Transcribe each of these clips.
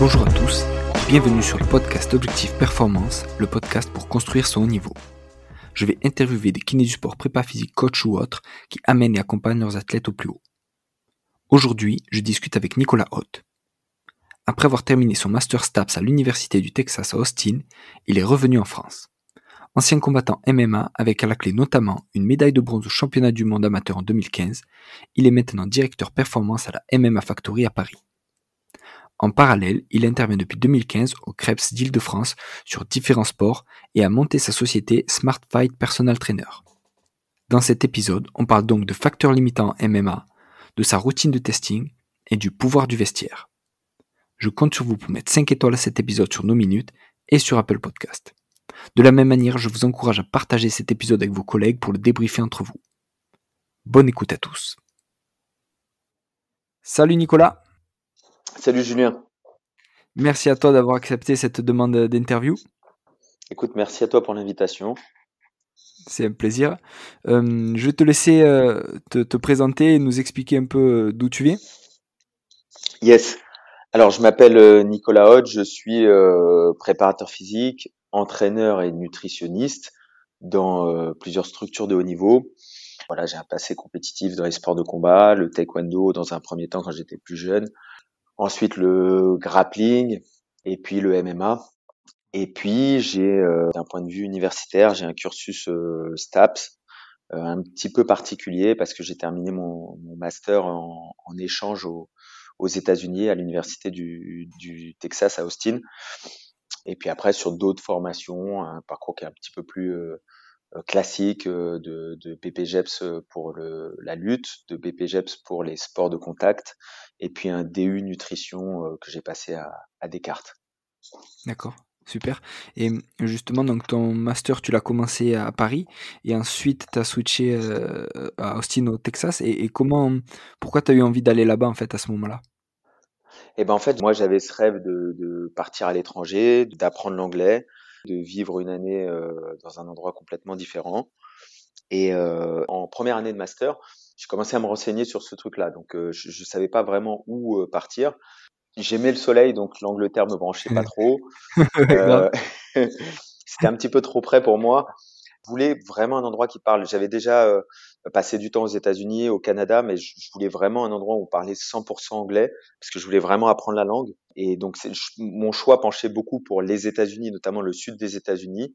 Bonjour à tous, bienvenue sur le podcast Objectif Performance, le podcast pour construire son haut niveau. Je vais interviewer des kinés du sport, prépa physique, coach ou autres qui amènent et accompagnent leurs athlètes au plus haut. Aujourd'hui, je discute avec Nicolas Hoth. Après avoir terminé son Master STAPS à l'Université du Texas à Austin, il est revenu en France. Ancien combattant MMA avec à la clé notamment une médaille de bronze au championnat du monde amateur en 2015, il est maintenant directeur performance à la MMA Factory à Paris. En parallèle, il intervient depuis 2015 au Krebs d'Île-de-France sur différents sports et a monté sa société Smart Fight Personal Trainer. Dans cet épisode, on parle donc de facteurs limitants MMA, de sa routine de testing et du pouvoir du vestiaire. Je compte sur vous pour mettre 5 étoiles à cet épisode sur nos minutes et sur Apple Podcast. De la même manière, je vous encourage à partager cet épisode avec vos collègues pour le débriefer entre vous. Bonne écoute à tous. Salut Nicolas. Salut Julien. Merci à toi d'avoir accepté cette demande d'interview. Écoute, merci à toi pour l'invitation. C'est un plaisir. Euh, je vais te laisser euh, te, présenter et nous expliquer un peu euh, d'où tu viens. Yes. Alors, je m'appelle Nicolas Hodge, je suis préparateur physique, entraîneur et nutritionniste dans plusieurs structures de haut niveau. Voilà, j'ai un passé compétitif dans les sports de combat, le taekwondo dans un premier temps quand j'étais plus jeune, ensuite le grappling et puis le MMA. Et puis j'ai, euh, d'un point de vue universitaire, j'ai un cursus euh, STAPS un petit peu particulier parce que j'ai terminé mon, mon master en, en échange aux États-Unis à l'université du, du Texas à Austin. Et puis après, sur d'autres formations, un parcours qui est un petit peu plus euh, euh, classique euh, de, de BPGEPS pour le, la lutte, de BPGEPS pour les sports de contact, et puis un DU nutrition que j'ai passé à, à Descartes. D'accord. Super. Et justement, donc ton master, tu l'as commencé à Paris et ensuite tu as switché à Austin au Texas. Et, et comment, pourquoi tu as eu envie d'aller là-bas en fait à ce moment-là? Et ben en fait, moi j'avais ce rêve de, de partir à l'étranger, d'apprendre l'anglais, de vivre une année euh, dans un endroit complètement différent. Et euh, en première année de master, j'ai commencé à me renseigner sur ce truc-là. Donc euh, je, je savais pas vraiment où partir. J'aimais le soleil, donc l'Angleterre me branchait pas trop. Euh, C'était un petit peu trop près pour moi. Je voulais vraiment un endroit qui parle. J'avais déjà euh, passé du temps aux États-Unis, au Canada, mais je, voulais vraiment un endroit où on parlait 100% anglais parce que je voulais vraiment apprendre la langue. Et donc mon choix penchait beaucoup pour les États-Unis, notamment le sud des États-Unis.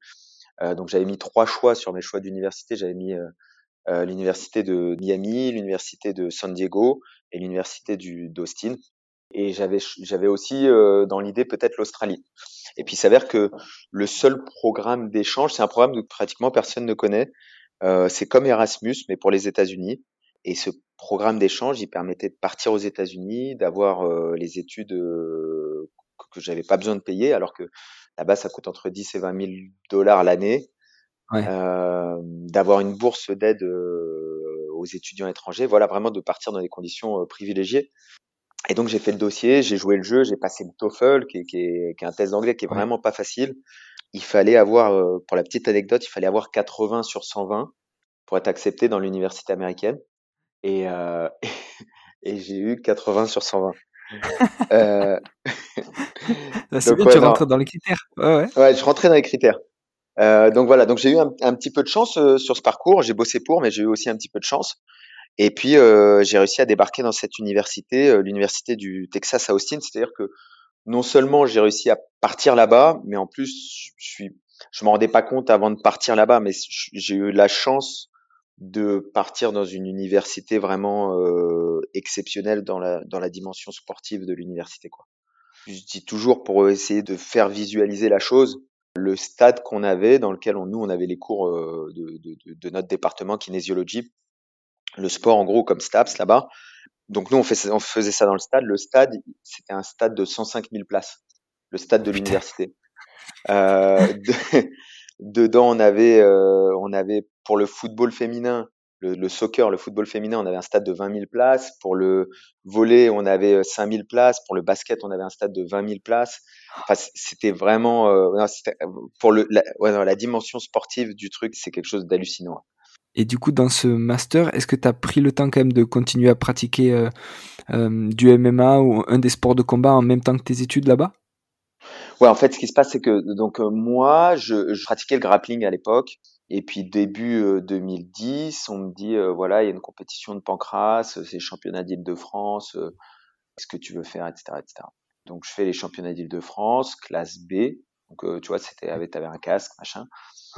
Euh, donc j'avais mis trois choix sur mes choix d'université. J'avais mis euh, euh l'université de Miami, l'université de San Diego et l'université d'Austin. Et j'avais j'avais aussi euh, dans l'idée peut-être l'Australie. Et puis il s'avère que le seul programme d'échange, c'est un programme que pratiquement personne ne connaît. Euh, c'est comme Erasmus, mais pour les États-Unis. Et ce programme d'échange, il permettait de partir aux États-Unis, d'avoir euh, les études euh, que j'avais pas besoin de payer, alors que là-bas, ça coûte entre 10 et 20 000 dollars l'année. Ouais. Euh, d'avoir une bourse d'aide euh, aux étudiants étrangers, voilà, vraiment de partir dans des conditions euh, privilégiées. Et donc j'ai fait le dossier, j'ai joué le jeu, j'ai passé le TOEFL, qui est, qui est, qui est un test d'anglais qui est ouais. vraiment pas facile il fallait avoir, euh, pour la petite anecdote, il fallait avoir 80 sur 120 pour être accepté dans l'université américaine. Et, euh, et j'ai eu 80 sur 120. euh... c'est bien, ouais, tu rentres dans les critères. Ouais, ouais. ouais, je rentrais dans les critères. Euh, donc voilà, donc j'ai eu un, un, petit peu de chance sur ce parcours. J'ai bossé pour, mais j'ai eu aussi un petit peu de chance. Et puis j'ai réussi à débarquer dans cette université, l'université du Texas à Austin. C'est-à-dire que non seulement j'ai réussi à partir là-bas, mais en plus, je suis, je m'en rendais pas compte avant de partir là-bas, mais j'ai eu la chance de partir dans une université vraiment euh, exceptionnelle dans la dans la dimension sportive de l'université quoi. Je dis toujours pour essayer de faire visualiser la chose, le stade qu'on avait dans lequel on, nous on avait les cours euh, de, de, de, notre département kinésiologie, le sport en gros comme STAPS là-bas, donc nous, on, fait, on, faisait ça dans le stade. Le stade, c'était un stade de 105 000 places, le stade de l'université. Euh, de, dedans, on avait, euh, on avait pour le football féminin, le, le, soccer, le football féminin, on avait un stade de 20 000 places. Pour le volley, on avait 5 euh, 000 places. Pour le basket, on avait un stade de 20 000 places. Enfin, c'était vraiment, euh, non, pour le, la, ouais, non, la dimension sportive du truc, c'est quelque chose d'hallucinant. Et du coup, dans ce master, est-ce que tu as pris le temps quand même de continuer à pratiquer euh, euh, du MMA ou un des sports de combat en même temps que tes études là-bas? Ouais, en fait, ce qui se passe, c'est que donc euh, moi, je, pratiquais le grappling à l'époque. Et puis début 2010, on me dit voilà, il y a une compétition de pancras, c'est les championnats d'Île-de-France, qu'est-ce que tu veux faire, etc., etc. Donc je fais les championnats d'Île-de-France, classe B. Donc tu vois, c'était avec avais un casque, machin.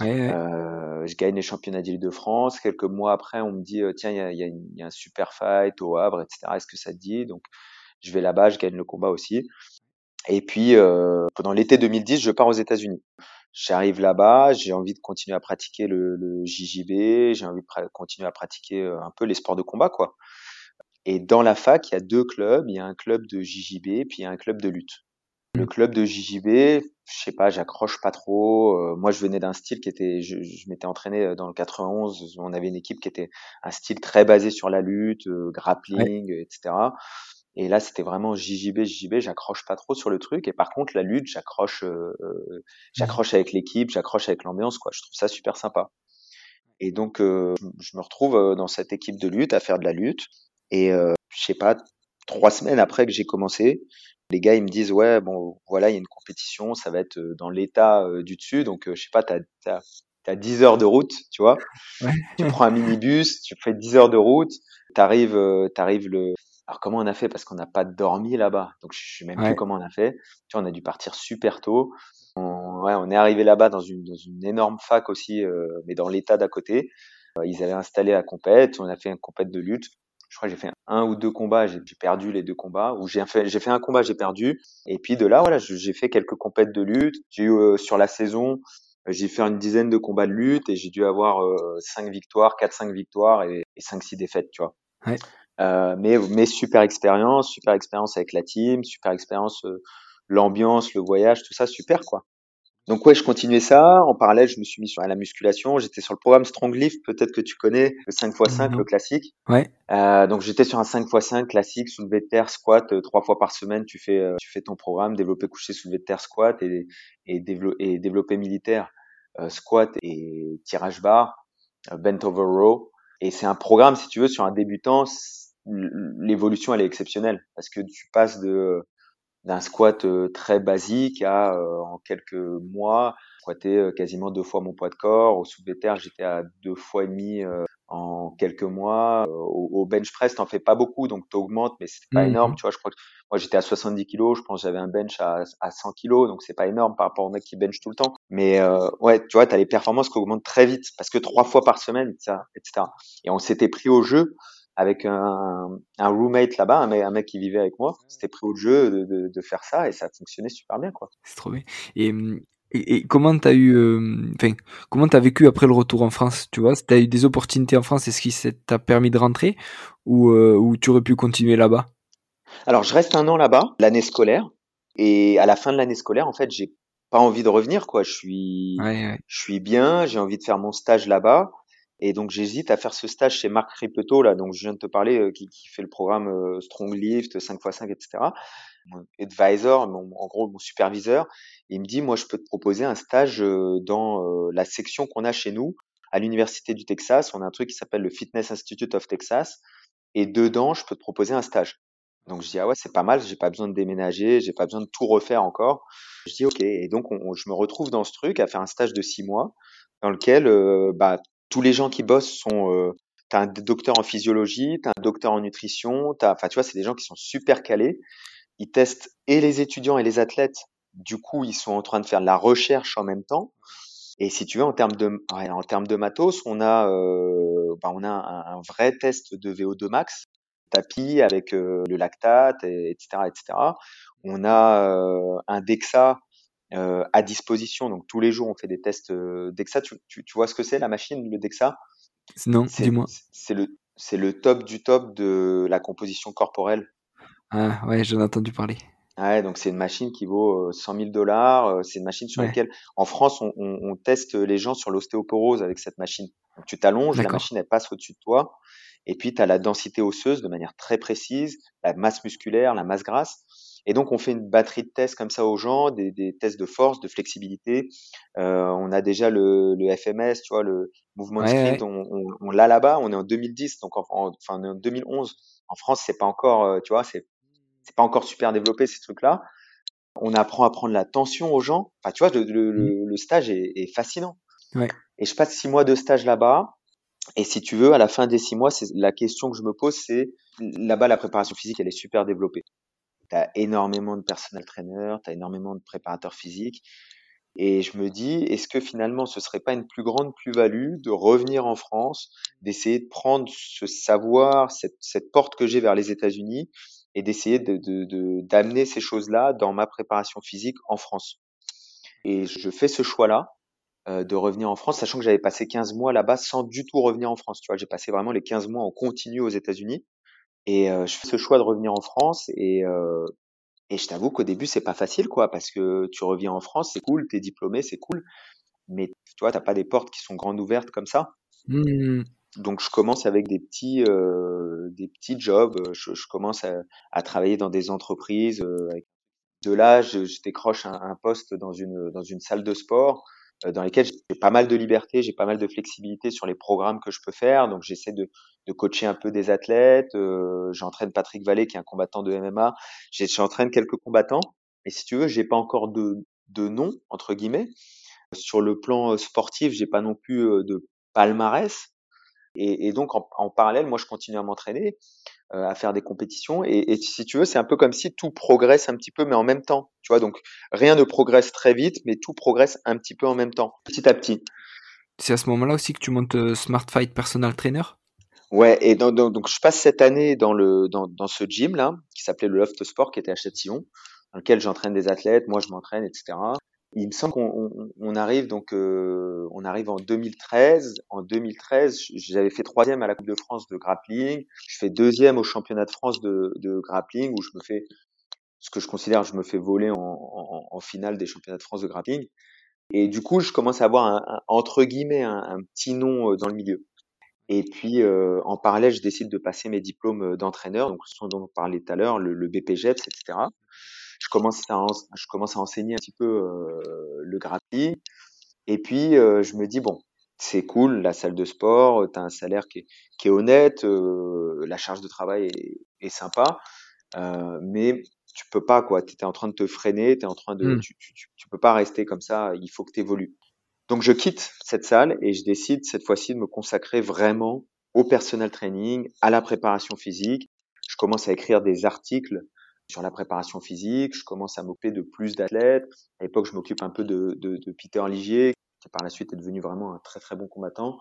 Euh, je gagne les championnats d'Île-de-France. Quelques mois après, on me dit tiens, il y a, y, a y a, un super fight au Havre, etc. Est-ce que ça te dit? Donc, je vais là-bas, je gagne le combat aussi. Et puis, euh, pendant l'été 2010, je pars aux États-Unis. J'arrive là-bas, j'ai envie de continuer à pratiquer le, le JJB, j'ai envie de continuer à pratiquer un peu les sports de combat, quoi. Et dans la fac, il y a deux clubs. Il y a un club de JJB, puis il y a un club de lutte. Le club de JJB, je sais pas, j'accroche pas trop. Euh, moi, je venais d'un style qui était, je, je m'étais entraîné euh, dans le 91. On avait une équipe qui était un style très basé sur la lutte, euh, grappling, etc. Et là, c'était vraiment JJB, JJB. J'accroche pas trop sur le truc. Et par contre, la lutte, j'accroche, j'accroche avec l'équipe, j'accroche avec l'ambiance, quoi. Je trouve ça super sympa. Et donc, je me retrouve dans cette équipe de lutte à faire de la lutte. Et je sais pas, trois semaines après que j'ai commencé, les gars, ils me disent, ouais, bon, voilà, il y a une compétition, ça va être dans l'état du dessus, donc je sais pas, t'as as, as 10 heures de route, tu vois. Ouais. Tu prends un minibus, tu fais 10 heures de route, t'arrives, t'arrives le. Alors comment on a fait? Parce qu'on n'a pas dormi là-bas, donc je sais même ouais. plus comment on a fait. Tu vois, on a dû partir super tôt. On, ouais, on est arrivé là-bas dans une, dans une énorme fac aussi, euh, mais dans l'état d'à côté. ils avaient installé la compète, on a fait une compète de lutte je crois que j'ai fait un ou deux combats, j'ai perdu les deux combats, ou j'ai fait, j'ai fait un combat, j'ai perdu, et puis de là, voilà, j'ai fait quelques compètes de lutte. J'ai eu euh, sur la saison, j'ai fait une dizaine de combats de lutte et j'ai dû avoir euh, cinq victoires, quatre cinq victoires et, et cinq six défaites, tu vois. Ouais. Euh, mais mais super expérience, super expérience avec la team, super expérience, euh, l'ambiance, le voyage, tout ça, super quoi. Donc ouais, je continuais ça. En parallèle, je me suis mis sur la musculation. J'étais sur le programme Strong Lift, peut-être que tu connais le 5x5, mmh le classique. Ouais. Euh, donc j'étais sur un 5x5 classique, soulevé de terre, squat, euh, trois fois par semaine. Tu fais, euh, tu fais ton programme, développé couché, soulevé de terre, squat et, et, et développé militaire, euh, squat et tirage bar, euh, bent over row. Et c'est un programme, si tu veux, sur un débutant, l'évolution elle est exceptionnelle parce que tu passes de d'un squat très basique à en quelques mois squatter quasiment deux fois mon poids de corps. Au soulevé de terre, j'étais à deux fois et demi en quelques mois. Au, au bench press, t'en fais pas beaucoup, donc t'augmentes, mais c'est pas mmh énorme. Tu vois, je crois que moi j'étais à 70 kilos, je pense que j'avais un bench à, à 100 kilos, donc c'est pas énorme par rapport aux mecs qui bench tout le temps. Mais euh, ouais, tu vois, t'as les performances qui augmentent très vite parce que trois fois par semaine, etc. etc. Et on s'était pris au jeu avec un, un roommate là-bas, un, un, mec qui vivait avec moi. C'était pris au jeu de, de, de, faire ça et ça fonctionnait super bien, quoi. C'est trop bien. Et, et, et comment t'as eu, euh, enfin, comment t'as vécu après le retour en France, tu vois? T'as eu des opportunités en France, est-ce qui t'a permis de rentrer? Ou, euh, ou tu aurais pu continuer là-bas? Alors, je reste un an là-bas, l'année scolaire, et à la fin de l'année scolaire, en fait, j'ai pas envie de revenir, quoi. Je suis, ouais, ouais. je suis bien, j'ai envie de faire mon stage là-bas. Et donc j'hésite à faire ce stage chez Marc Ripeto, là, donc je viens de te parler, euh, qui, qui, fait le programme euh, Strong Lift, 5x5, etc. Mon advisor, mon, en gros mon superviseur, il me dit, moi je peux te proposer un stage euh, dans euh, la section qu'on a chez nous, à l'Université du Texas. On a un truc qui s'appelle le Fitness Institute of Texas. Et dedans, je peux te proposer un stage. Donc je dis, ah ouais, c'est pas mal, j'ai pas besoin de déménager, j'ai pas besoin de tout refaire encore. Je dis, ok. Et donc on, je me retrouve dans ce truc à faire un stage de six mois dans lequel euh, bah, tous les gens qui bossent sont euh, t'as un docteur en physiologie, t'as un docteur en nutrition, t'as, enfin tu vois, c'est des gens qui sont super calés. Ils testent et les étudiants et les athlètes. Du coup, ils sont en train de faire de la recherche en même temps. Et si tu veux, en termes de, ouais, en termes de matos, on a, euh, bah, on a un, vrai test de VO2 max, tapis avec euh, le lactate, et, etc., etc. On a euh, un DEXA euh, à disposition. Donc tous les jours, on fait des tests euh, DEXA. Tu, tu, tu, vois ce que c'est la machine, le DEXA? Non, dis-moi. C'est le, c'est le top du top de la composition corporelle. Ah ouais, j'en ai entendu parler. Ouais, donc c'est une machine qui vaut 100 000 dollars. C'est une machine sur ouais. laquelle, en France, on, on, on, teste les gens sur l'ostéoporose avec cette machine. Donc tu t'allonges, la machine elle passe au-dessus de toi, et puis tu as la densité osseuse de manière très précise, la masse musculaire, la masse grasse. Et donc, on fait une batterie de tests comme ça aux gens, des, des tests de force, de flexibilité. Euh, on a déjà le, le, FMS, tu vois, le mouvement de sprint, on, on, on l'a là-bas. On est en 2010, donc en, enfin en 2011. En France, c'est pas encore, euh, tu vois, c'est c'est pas encore super développé ces trucs-là. On apprend à prendre la tension aux gens. Enfin, tu vois, le, le, mmh. le stage est, est fascinant. Ouais. Et je passe six mois de stage là-bas. Et si tu veux, à la fin des six mois, c'est la question que je me pose, c'est là-bas la préparation physique, elle est super développée. Tu as énormément de personnel trainer, tu as énormément de préparateurs physiques. Et je me dis, est-ce que finalement, ce serait pas une plus grande plus-value de revenir en France, d'essayer de prendre ce savoir, cette, cette porte que j'ai vers les États-Unis, et d'essayer de, de, d'amener ces choses-là dans ma préparation physique en France? Et je fais ce choix-là euh, de revenir en France, sachant que j'avais passé 15 mois là-bas sans du tout revenir en France. Tu vois, j'ai passé vraiment les 15 mois en continu aux États-Unis. Et euh, je fais ce choix de revenir en France et euh, et je t'avoue qu'au début c'est pas facile quoi parce que tu reviens en France, c'est cool, t'es diplômé, c'est cool, mais tu vois t'as pas des portes qui sont grandes ouvertes comme ça. Mmh. Donc je commence avec des petits euh, des petits jobs, je, je commence à, à, travailler dans des entreprises. De là, je, je décroche un, un, poste dans une dans une salle de sport dans lesquelles j'ai pas mal de liberté, j'ai pas mal de flexibilité sur les programmes que je peux faire. Donc j'essaie de, de coacher un peu des athlètes. Euh, j'entraîne Patrick Vallée, qui est un combattant de MMA. J'entraîne quelques combattants. Et si tu veux, j'ai pas encore de, de nom entre guillemets. Sur le plan euh, sportif, j'ai pas non plus euh, de palmarès. Et, et donc en, en, parallèle, moi, je continue à m'entraîner. Euh, à faire des compétitions. Et, et si tu veux, c'est un peu comme si tout progresse un petit peu, mais en même temps. Tu vois, donc rien ne progresse très vite, mais tout progresse un petit peu en même temps, petit à petit. C'est à ce moment-là aussi que tu montes euh, Smart Fight Personal Trainer? Ouais, et donc, je passe cette année dans, le, dans, dans ce gym là, qui s'appelait le Loft Sport, qui était à Châtillon, dans lequel j'entraîne des athlètes, moi je m'entraîne, etc. Il me semble qu'on on, arrive donc euh, on arrive en 2013. En 2013, j'avais fait troisième à la Coupe de France de grappling. Je fais deuxième au championnat de France de, de grappling où je me fais ce que je considère je me fais voler en, en, en, finale des championnats de France de grappling. Et du coup, je commence à avoir un, un entre guillemets un, petit nom euh, dans le milieu. Et puis euh, en parallèle, je décide de passer mes diplômes euh, d'entraîneur, donc ce dont on parlait tout à l'heure, le, le BPGEPS, etc je commence à, je commence à enseigner un petit peu euh, le grappling. Et puis, euh, je me dis, bon, c'est cool, la salle de sport, tu as un salaire qui est, qui est honnête, euh, la charge de travail est, est sympa, euh, mais tu peux pas, quoi. Tu es en train de te freiner, es en train de, mmh. tu, tu, tu, peux pas rester comme ça, il faut que tu évolues. Donc, je quitte cette salle et je décide cette fois-ci de me consacrer vraiment au personnel training, à la préparation physique. Je commence à écrire des articles sur la préparation physique, je commence à m'occuper de plus d'athlètes. À l'époque, je m'occupe un peu de, de, de, Peter Ligier, qui par la suite est devenu vraiment un très très bon combattant,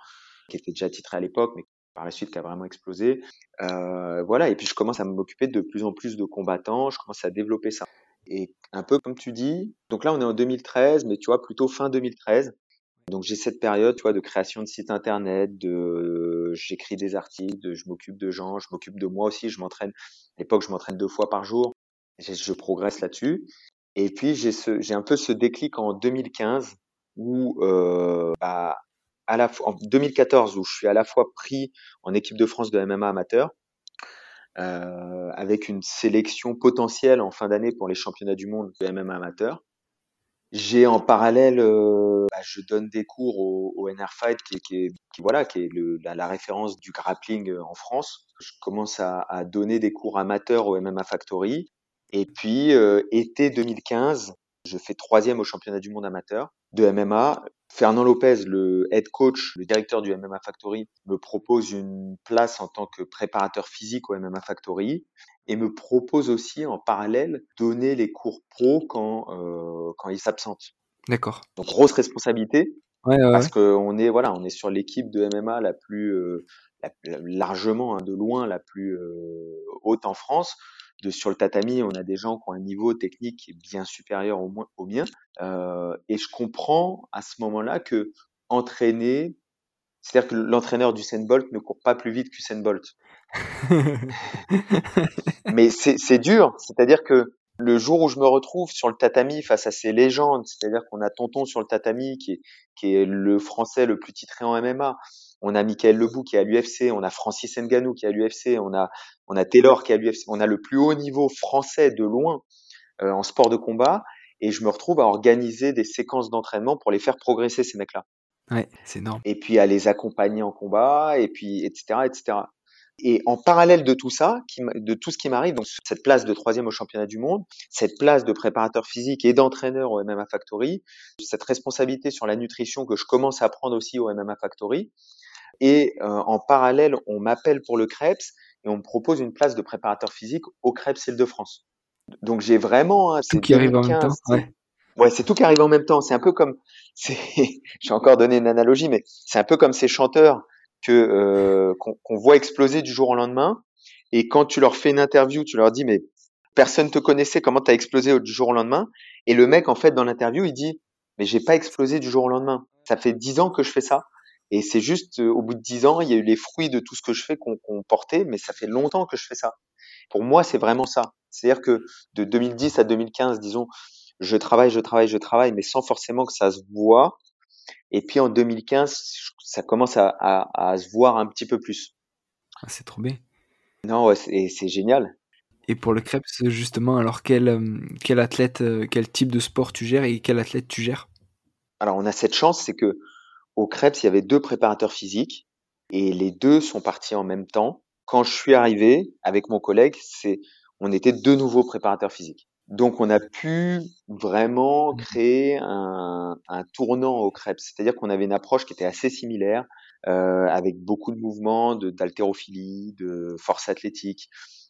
qui était déjà titré à l'époque, mais par la suite qui a vraiment explosé. Euh, voilà, et puis je commence à m'occuper de plus en plus de combattants, je commence à développer ça. Et un peu comme tu dis, donc là on est en 2013, mais tu vois plutôt fin 2013. Donc j'ai cette période, tu vois, de création de sites internet, de j'écris des articles, de, je m'occupe de gens, je m'occupe de moi aussi, je m'entraîne. À l'époque, je m'entraîne deux fois par jour. Je, progresse là-dessus. Et puis j'ai ce, j'ai un peu ce déclic en 2015 où, euh, bah, à la en 2014 où je suis à la fois pris en équipe de France de MMA amateur. Euh, avec une sélection potentielle en fin d'année pour les championnats du monde de MMA amateur. J'ai en parallèle, euh, bah, je donne des cours au, au NR Fight, qui, qui, est, qui, voilà, qui est le, la, la, référence du grappling euh, en France. Je commence à, à, donner des cours amateurs au MMA Factory. Et puis, euh, été 2015, je fais troisième au championnat du monde amateur de MMA. Fernand Lopez, le head coach, le directeur du MMA Factory, me propose une place en tant que préparateur physique au MMA Factory et me propose aussi en parallèle donner les cours pro quand euh, quand il s'absente. D'accord. Donc grosse responsabilité ouais, ouais, parce que on est voilà on est sur l'équipe de MMA la plus euh, la, largement hein, de loin la plus euh, haute en France. De, sur le tatami, on a des gens qui ont un niveau technique qui est bien supérieur au, moins, au mien. Euh, et je comprends à ce moment-là que entraîner, c'est-à-dire que l'entraîneur du Bolt ne court pas plus vite qu'Usain Bolt. Mais c'est dur, c'est-à-dire que le jour où je me retrouve sur le tatami face à ces légendes, c'est-à-dire qu'on a Tonton sur le tatami qui est, qui est le français le plus titré en MMA, on a Michael Lebou qui est à l'UFC, on a Francis Nganou qui est à l'UFC, on a, on a Taylor qui est à l'UFC, on a le plus haut niveau français de loin en sport de combat et je me retrouve à organiser des séquences d'entraînement pour les faire progresser ces mecs-là. Ouais, c'est énorme. Et puis à les accompagner en combat et puis etc etc. Et en parallèle de tout ça, de tout ce qui m'arrive, donc cette place de troisième au championnat du monde, cette place de préparateur physique et d'entraîneur au MMA Factory, cette responsabilité sur la nutrition que je commence à prendre aussi au MMA Factory, et euh, en parallèle, on m'appelle pour le Krebs et on me propose une place de préparateur physique au Krebs Île-de-France. Donc j'ai vraiment hein, tout qui arrive en même temps. Ouais. Ouais, c'est tout qui arrive en même temps. C'est un peu comme, j'ai encore donné une analogie, mais c'est un peu comme ces chanteurs que euh, qu'on voit exploser du jour au lendemain. Et quand tu leur fais une interview, tu leur dis mais personne te connaissait, comment t'as explosé du jour au lendemain? Et le mec en fait dans l'interview il dit mais j'ai pas explosé du jour au lendemain. Ça fait dix ans que je fais ça. Et c'est juste au bout de dix ans, il y a eu les fruits de tout ce que je fais qu'on portait, mais ça fait longtemps que je fais ça. Pour moi, c'est vraiment ça. C'est-à-dire que de 2010 à 2015, disons, je travaille, je travaille, je travaille, mais sans forcément que ça se voit. Et puis en 2015, ça commence à, à, à se voir un petit peu plus. Ah, c'est trop bien. Non, ouais, c'est génial. Et pour le Krebs, justement, alors quel, euh, quel athlète, euh, quel type de sport tu gères et quel athlète tu gères? Alors on a cette chance, c'est que au Krebs, il y avait deux préparateurs physiques et les deux sont partis en même temps. Quand je suis arrivé avec mon collègue, c'est on était deux nouveaux préparateurs physiques. Donc on a pu vraiment mmh. créer un, un tournant au Krebs, c'est-à-dire qu'on avait une approche qui était assez similaire, euh, avec beaucoup de mouvements, d'haltérophilie, de, force athlétique,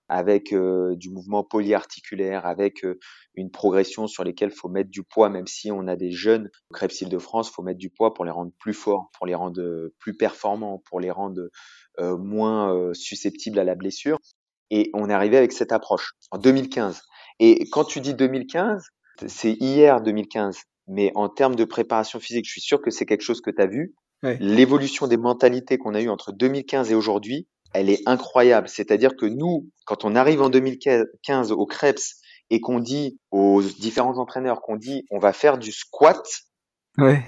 avec euh, du mouvement polyarticulaire, avec euh, une progression sur lesquelles faut mettre du poids, même si on a des jeunes au Krebs Île-de-France, faut mettre du poids pour les rendre plus forts, pour les rendre plus performants, pour les rendre moins susceptibles à la blessure. Et on est arrivé avec cette approche en 2015. Et quand tu dis 2015, c'est hier 2015, mais en termes de préparation physique, je suis sûr que c'est quelque chose que tu as vu. L'évolution des mentalités qu'on a eues entre 2015 et aujourd'hui, elle est incroyable. C'est-à-dire que nous, quand on arrive en 2015 au Krebs et qu'on dit aux différents entraîneurs qu'on dit on va faire du squat, ouais.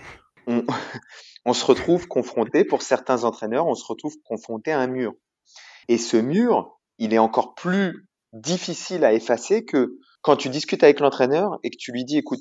on, on se retrouve confronté, pour certains entraîneurs, on se retrouve confronté à un mur. Et ce mur, il est encore plus difficile à effacer que quand tu discutes avec l'entraîneur et que tu lui dis, écoute,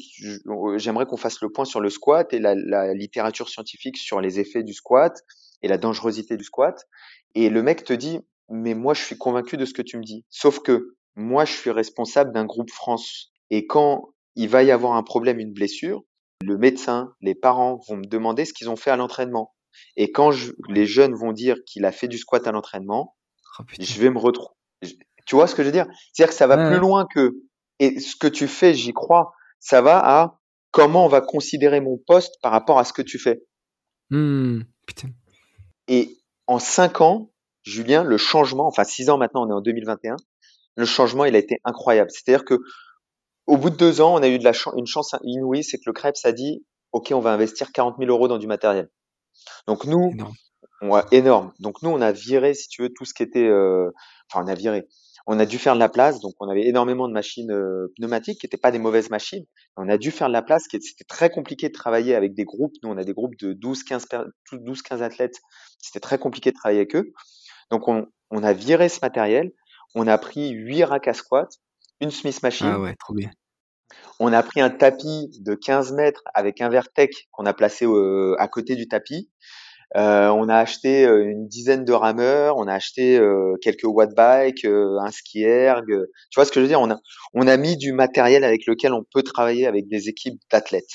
j'aimerais qu'on fasse le point sur le squat et la, la, littérature scientifique sur les effets du squat et la dangerosité du squat. Et le mec te dit, mais moi, je suis convaincu de ce que tu me dis. Sauf que moi, je suis responsable d'un groupe France. Et quand il va y avoir un problème, une blessure, le médecin, les parents vont me demander ce qu'ils ont fait à l'entraînement. Et quand je, les jeunes vont dire qu'il a fait du squat à l'entraînement, oh, je vais me retrouver. Tu vois ce que je veux dire? C'est-à-dire que ça va plus loin que et ce que tu fais, j'y crois. Ça va à comment on va considérer mon poste par rapport à ce que tu fais. Mmh, putain. Et en cinq ans, Julien, le changement, enfin six ans maintenant, on est en 2021, le changement, il a été incroyable. C'est-à-dire que au bout de deux ans, on a eu de la une chance inouïe, c'est que le Krebs a dit, OK, on va investir 40 000 euros dans du matériel. Donc nous, énorme. Donc nous, on a viré, si tu veux, tout ce qui était, euh, enfin, on a viré on a dû faire de la place, donc on avait énormément de machines euh, pneumatiques qui n'étaient pas des mauvaises machines. On a dû faire de la place, c'était très compliqué de travailler avec des groupes. Nous, on a des groupes de 12-15 12, 15 athlètes. C'était très compliqué de travailler avec eux. Donc on, on a viré ce matériel. On a pris 8 racks à squat, une Smith machine. Ah ouais, trop bien. On a pris un tapis de 15 mètres avec un vertec qu'on a placé euh, à côté du tapis. Euh, on a acheté euh, une dizaine de rameurs, on a acheté euh, quelques watt bikes, un ski erg. Tu vois ce que je veux dire? On a, on a mis du matériel avec lequel on peut travailler avec des équipes d'athlètes.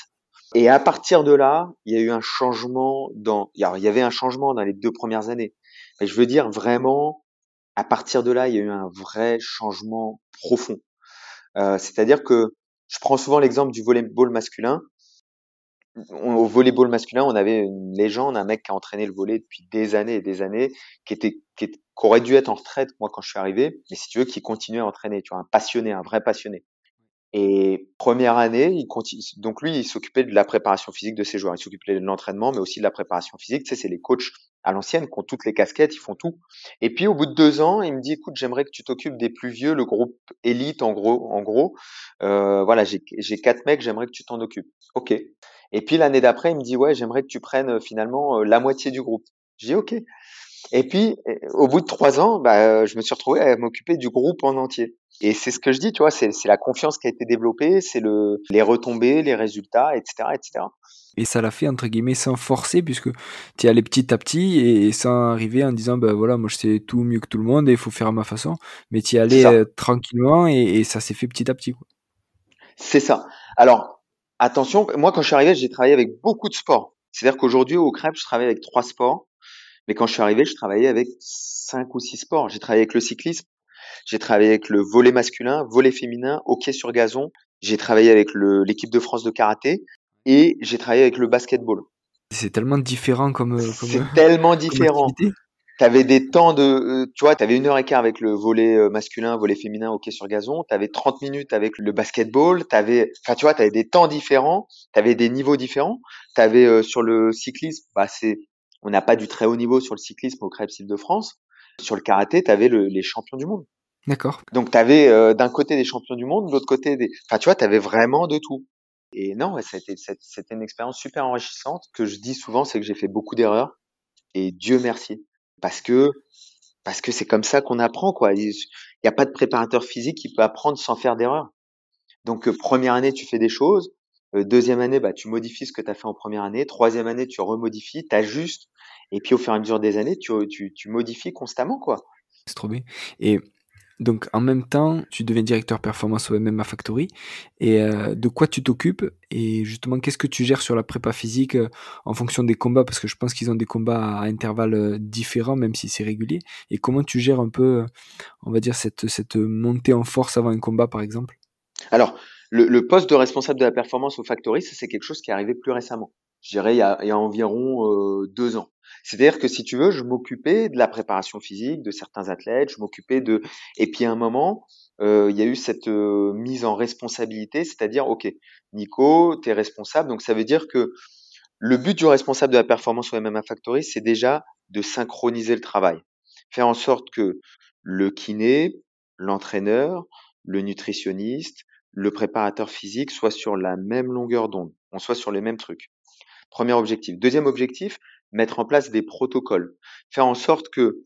Et à partir de là, il y a eu un changement dans. Il y avait un changement dans les deux premières années. Mais je veux dire vraiment, à partir de là, il y a eu un vrai changement profond. Euh, C'est-à-dire que je prends souvent l'exemple du volleyball masculin au volleyball masculin, on avait une légende, un mec qui a entraîné le volley depuis des années et des années, qui était, qui, aurait dû être en retraite moi quand je suis arrivé, mais si tu veux, qui continuait à entraîner, tu vois, un passionné, un vrai passionné. Et première année, il continue, donc lui, il s'occupait de la préparation physique de ses joueurs, il s'occupait de l'entraînement, mais aussi de la préparation physique. Tu sais, c'est les coachs à l'ancienne qui ont toutes les casquettes, ils font tout. Et puis au bout de deux ans, il me dit, écoute, j'aimerais que tu t'occupes des plus vieux, le groupe élite en gros, en gros. Euh, voilà, j'ai quatre mecs, j'aimerais que tu t'en occupes. Ok. Et puis l'année d'après, il me dit ouais, j'aimerais que tu prennes euh, finalement euh, la moitié du groupe. J'ai dit ok. Et puis au bout de trois ans, bah, je me suis retrouvé à m'occuper du groupe en entier. Et c'est ce que je dis, tu vois, c'est la confiance qui a été développée, c'est le les retombées, les résultats, etc., etc. Et ça l'a fait entre guillemets sans forcer puisque tu y allé petit à petit et sans arriver en disant ben voilà moi je sais tout mieux que tout le monde et il faut faire à ma façon. Mais tu y allais euh, tranquillement et, et, ça s'est fait petit à petit. C'est ça. Alors attention, moi quand je suis arrivé j'ai travaillé avec beaucoup de sports. C'est-à-dire qu'aujourd'hui au Crêpe je travaille avec trois sports. Mais quand je suis arrivé, je travaillais avec cinq ou six sports. J'ai travaillé avec le cyclisme, j'ai travaillé avec le volet masculin, volet féminin, hockey sur gazon. J'ai travaillé avec l'équipe de France de karaté et j'ai travaillé avec le basketball. C'est tellement différent comme. Euh, c'est tellement différent. Tu avais des temps de, euh, tu vois, tu avais une heure et quart avec le volet euh, masculin, volet féminin, hockey sur gazon. Tu avais 30 minutes avec le basketball. T'avais, enfin, tu vois, tu avais des temps différents. Tu avais des niveaux différents. Tu avais sur le cyclisme, bah, c'est, on n'a pas du très haut niveau sur le cyclisme au Crêpes de France. Sur le karaté, tu avais les champions du monde. D'accord. Donc tu avais euh, d'un côté des champions du monde, de l'autre côté des. Enfin, tu vois, tu avais vraiment de tout. Et non, c'était une expérience super enrichissante. Que je dis souvent, c'est que j'ai fait beaucoup d'erreurs. Et Dieu merci, parce que parce que c'est comme ça qu'on apprend quoi. Il n'y a pas de préparateur physique qui peut apprendre sans faire d'erreurs. Donc euh, première année, tu fais des choses. Euh, deuxième année, bah, tu modifies ce que tu as fait en première année. Troisième année, tu remodifies, tu ajustes. Et puis au fur et à mesure des années, tu, tu, tu modifies constamment quoi. C'est trop bien. Et donc en même temps, tu deviens directeur performance au MMA Factory. Et euh, de quoi tu t'occupes Et justement, qu'est-ce que tu gères sur la prépa physique euh, en fonction des combats? Parce que je pense qu'ils ont des combats à intervalles euh, différents, même si c'est régulier. Et comment tu gères un peu, on va dire, cette, montée en force avant un combat, par exemple? Alors, le, poste de responsable de la performance au Factory, c'est quelque chose qui est arrivé plus récemment. Je dirais il y a environ deux ans. C'est-à-dire que si tu veux, je m'occupais de la préparation physique de certains athlètes, je m'occupais de. Et puis à un moment, euh, il y a eu cette euh, mise en responsabilité, c'est-à-dire, ok, Nico, tu es responsable, donc ça veut dire que le but du responsable de la performance au MMA Factory, c'est déjà de synchroniser le travail, faire en sorte que le kiné, l'entraîneur, le nutritionniste, le préparateur physique soient sur la même longueur d'onde, on soit sur les mêmes trucs. Premier objectif. Deuxième objectif, mettre en place des protocoles, faire en sorte que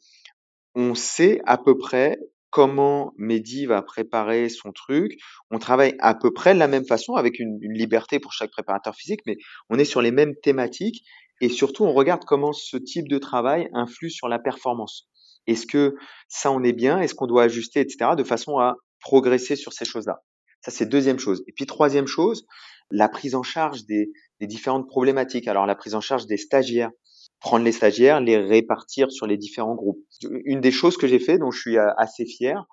on sait à peu près comment Mehdi va préparer son truc. On travaille à peu près de la même façon avec une, liberté pour chaque préparateur physique, mais on est sur les mêmes thématiques et surtout on regarde comment ce type de travail influe sur la performance. Est-ce que ça on est bien? Est-ce qu'on doit ajuster, etc. de façon à progresser sur ces choses-là? Ça c'est deuxième chose. Et puis troisième chose, la prise en charge des, des différentes problématiques. Alors la prise en charge des stagiaires, prendre les stagiaires, les répartir sur les différents groupes. Une des choses que j'ai fait, dont je suis euh, assez fier,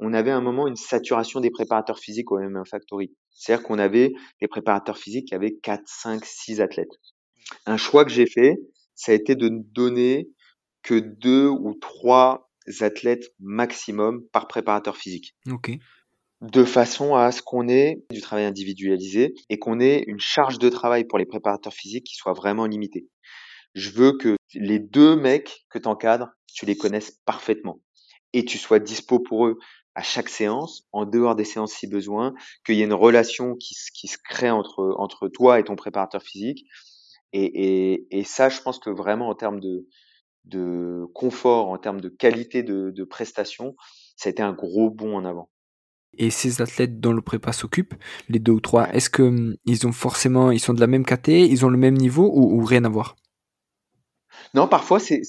on avait à un moment une saturation des préparateurs physiques au MM Factory. C'est-à-dire qu'on avait des préparateurs physiques qui avaient 4, 5, 6 athlètes. Un choix que j'ai fait, ça a été de ne donner que deux ou trois athlètes maximum par préparateur physique. Ok. De façon à ce qu'on ait du travail individualisé et qu'on ait une charge de travail pour les préparateurs physiques qui soit vraiment limitée je veux que les deux mecs que tu encadres, tu les connaisses parfaitement et tu sois dispo pour eux à chaque séance, en dehors des séances si besoin, qu'il y ait une relation qui, se crée entre, toi et ton préparateur physique. Et, ça, je pense que vraiment en termes de, confort, en termes de qualité de, prestation, ça a été un gros bond en avant. Et ces athlètes dont le prépa s'occupe, les deux ou trois, est-ce que hum, ont forcément, ils sont de la même caté, ils ont le même niveau ou rien à voir? Non, parfois, c'est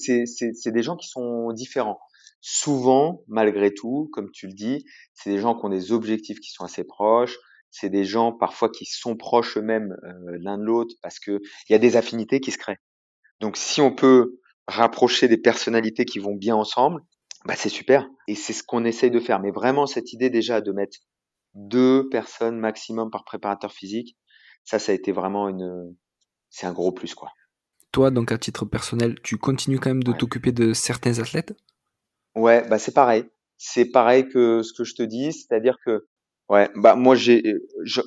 des gens qui sont différents. Souvent, malgré tout, comme tu le dis, c'est des gens qui ont des objectifs qui sont assez proches. C'est des gens parfois qui sont proches eux-mêmes euh, l'un de l'autre parce que il y a des affinités qui se créent. Donc, si on peut rapprocher des personnalités qui vont bien ensemble, bah c'est super. Et c'est ce qu'on essaye de faire. Mais vraiment, cette idée déjà de mettre deux personnes maximum par préparateur physique, ça, ça a été vraiment une, c'est un gros plus, quoi toi, donc à titre personnel, tu continues quand même de t'occuper de certains athlètes? Ouais, bah c'est pareil. C'est pareil que ce que je te dis, c'est-à-dire que ouais, bah moi j'ai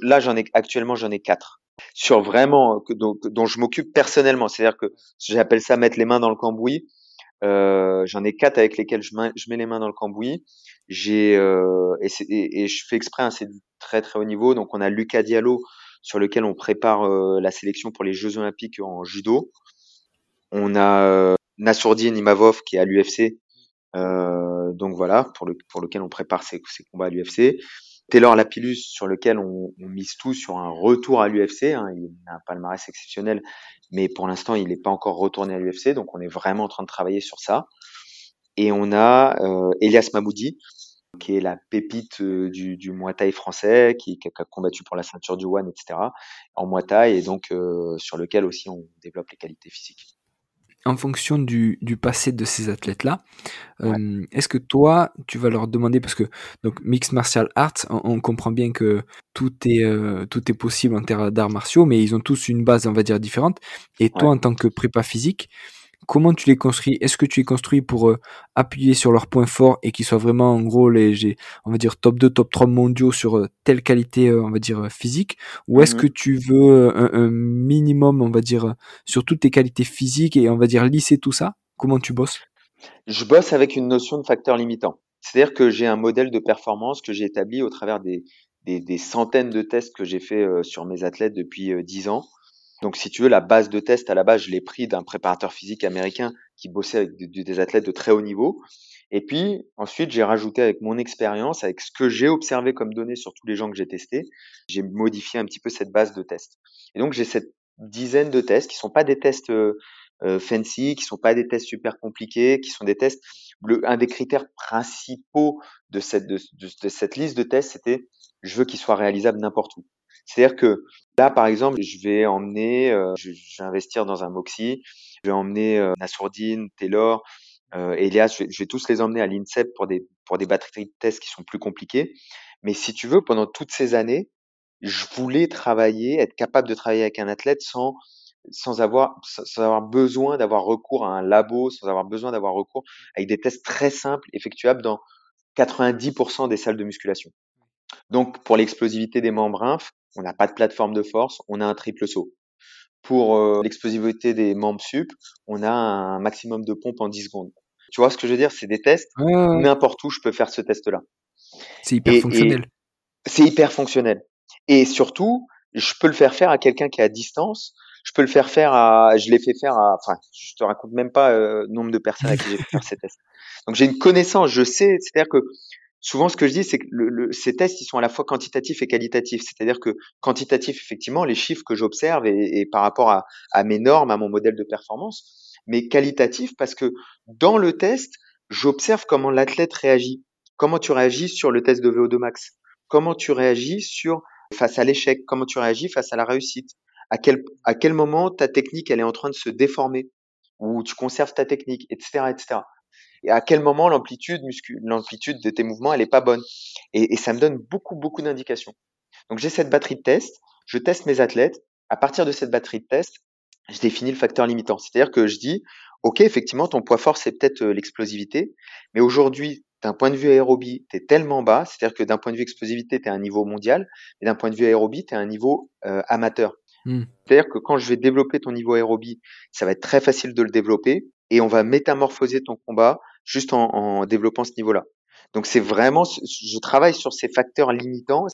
là j'en ai actuellement j'en ai quatre sur vraiment que, dont, dont je m'occupe personnellement. C'est-à-dire que j'appelle ça mettre les mains dans le cambouis. Euh, j'en ai quatre avec lesquels je, mets, je mets les mains dans le cambouis. J'ai euh, et, et, et, je fais exprès, hein, c'est du très très haut niveau. Donc on a Lucas Diallo sur lequel on prépare euh, la sélection pour les Jeux Olympiques en judo. On a euh, Nassourdine Imavov qui est à l'UFC, Euh, donc voilà, pour, le, pour lequel on prépare ses, combats à l'UFC. Taylor Lapillus, sur lequel on, mise tout sur un retour à l'UFC. Hein, il a un palmarès exceptionnel, mais pour l'instant, il n'est pas encore retourné à l'UFC, donc on est vraiment en train de travailler sur ça. Et on a euh, Elias Mamoudi, qui est la pépite du, du Muay Thai français, qui, a combattu pour la ceinture du One, etc. en Muay Thai, et donc sur lequel aussi on développe les qualités physiques en fonction du, du passé de ces athlètes-là, euh, est-ce que toi, tu vas leur demander, parce que donc Mixed Martial Arts, on, comprend bien que tout est, euh, tout est possible en termes d'arts martiaux, mais ils ont tous une base, on va dire, différente. Et toi, en tant que prépa physique, comment tu les construis? Est-ce que tu les construis pour euh, appuyer sur leurs points forts et qu'ils soient vraiment en gros les on va dire top 2, top 3 mondiaux sur euh, telle qualité euh, on va dire physique? Ou est-ce mmh que tu veux un, minimum on va dire sur toutes tes qualités physiques et on va dire lisser tout ça? Comment tu bosses? Je bosse avec une notion de facteur limitant. C'est-à-dire que j'ai un modèle de performance que j'ai établi au travers des, des, centaines de tests que j'ai fait sur mes athlètes depuis 10 ans donc, si tu veux, la base de test, à la base, je l'ai pris d'un préparateur physique américain qui bossait avec des athlètes de très haut niveau. Et puis, ensuite, j'ai rajouté avec mon expérience, avec ce que j'ai observé comme données sur tous les gens que j'ai testés, j'ai modifié un petit peu cette base de test. Et donc, j'ai cette dizaine de tests qui sont pas des tests euh, euh, fancy, qui sont pas des tests super compliqués, qui sont des tests. Le, un des critères principaux de cette, de, de cette liste de tests, c'était je veux qu'ils soient réalisables n'importe où. C'est-à-dire que là, par exemple, je vais emmener, euh, je, vais investir dans un Moxie, je vais emmener euh, Taylor, euh, Elias, je vais, tous les emmener à l'INSEP pour des, pour des batteries de tests qui sont plus compliquées. Mais si tu veux, pendant toutes ces années, je voulais travailler, être capable de travailler avec un athlète sans, sans avoir, sans avoir besoin d'avoir recours à un labo, sans avoir besoin d'avoir recours avec des tests très simples, effectuables dans 90% des salles de musculation. Donc, pour l'explosivité des membres on n'a pas de plateforme de force, on a un triple saut. Pour euh, l'explosivité des membres sup, on a un maximum de pompe en 10 secondes. Tu vois ce que je veux dire? C'est des tests. N'importe où, je peux faire ce test-là. C'est hyper fonctionnel. C'est hyper fonctionnel. Et surtout, je peux le faire faire à quelqu'un qui est à distance. Je peux le faire faire à, je l'ai fait faire à, enfin, je te raconte même pas euh, le nombre de personnes à qui j'ai fait faire ces tests. Donc j'ai une connaissance, je sais, c'est-à-dire que souvent ce que je dis, c'est que ces tests, ils sont à la fois quantitatifs et qualitatifs. C'est-à-dire que quantitatif, effectivement, les chiffres que j'observe et, par rapport à, à, mes normes, à mon modèle de performance, mais qualitatif parce que dans le test, j'observe comment l'athlète réagit. Comment tu réagis sur le test de VO2 max? Comment tu réagis sur face à l'échec? Comment tu réagis face à la réussite? À quel, à quel moment ta technique elle est en train de se déformer? Ou tu conserves ta technique, etc., etc et à quel moment l'amplitude l'amplitude de tes mouvements, elle est pas bonne. Et, et ça me donne beaucoup, beaucoup d'indications. Donc j'ai cette batterie de test, je teste mes athlètes. À partir de cette batterie de test, je définis le facteur limitant. C'est-à-dire que je dis, OK, effectivement, ton poids fort, c'est peut-être euh, l'explosivité, mais aujourd'hui, d'un point de vue aérobie, tu es tellement bas, c'est-à-dire que d'un point de vue explosivité, tu es à un niveau mondial, et d'un point de vue aérobie, tu es à un niveau euh, amateur. Hmm. C'est-à-dire que quand je vais développer ton niveau aérobie, ça va être très facile de le développer, et on va métamorphoser ton combat juste en, en développant ce niveau-là. Donc c'est vraiment, je travaille sur ces facteurs limitants.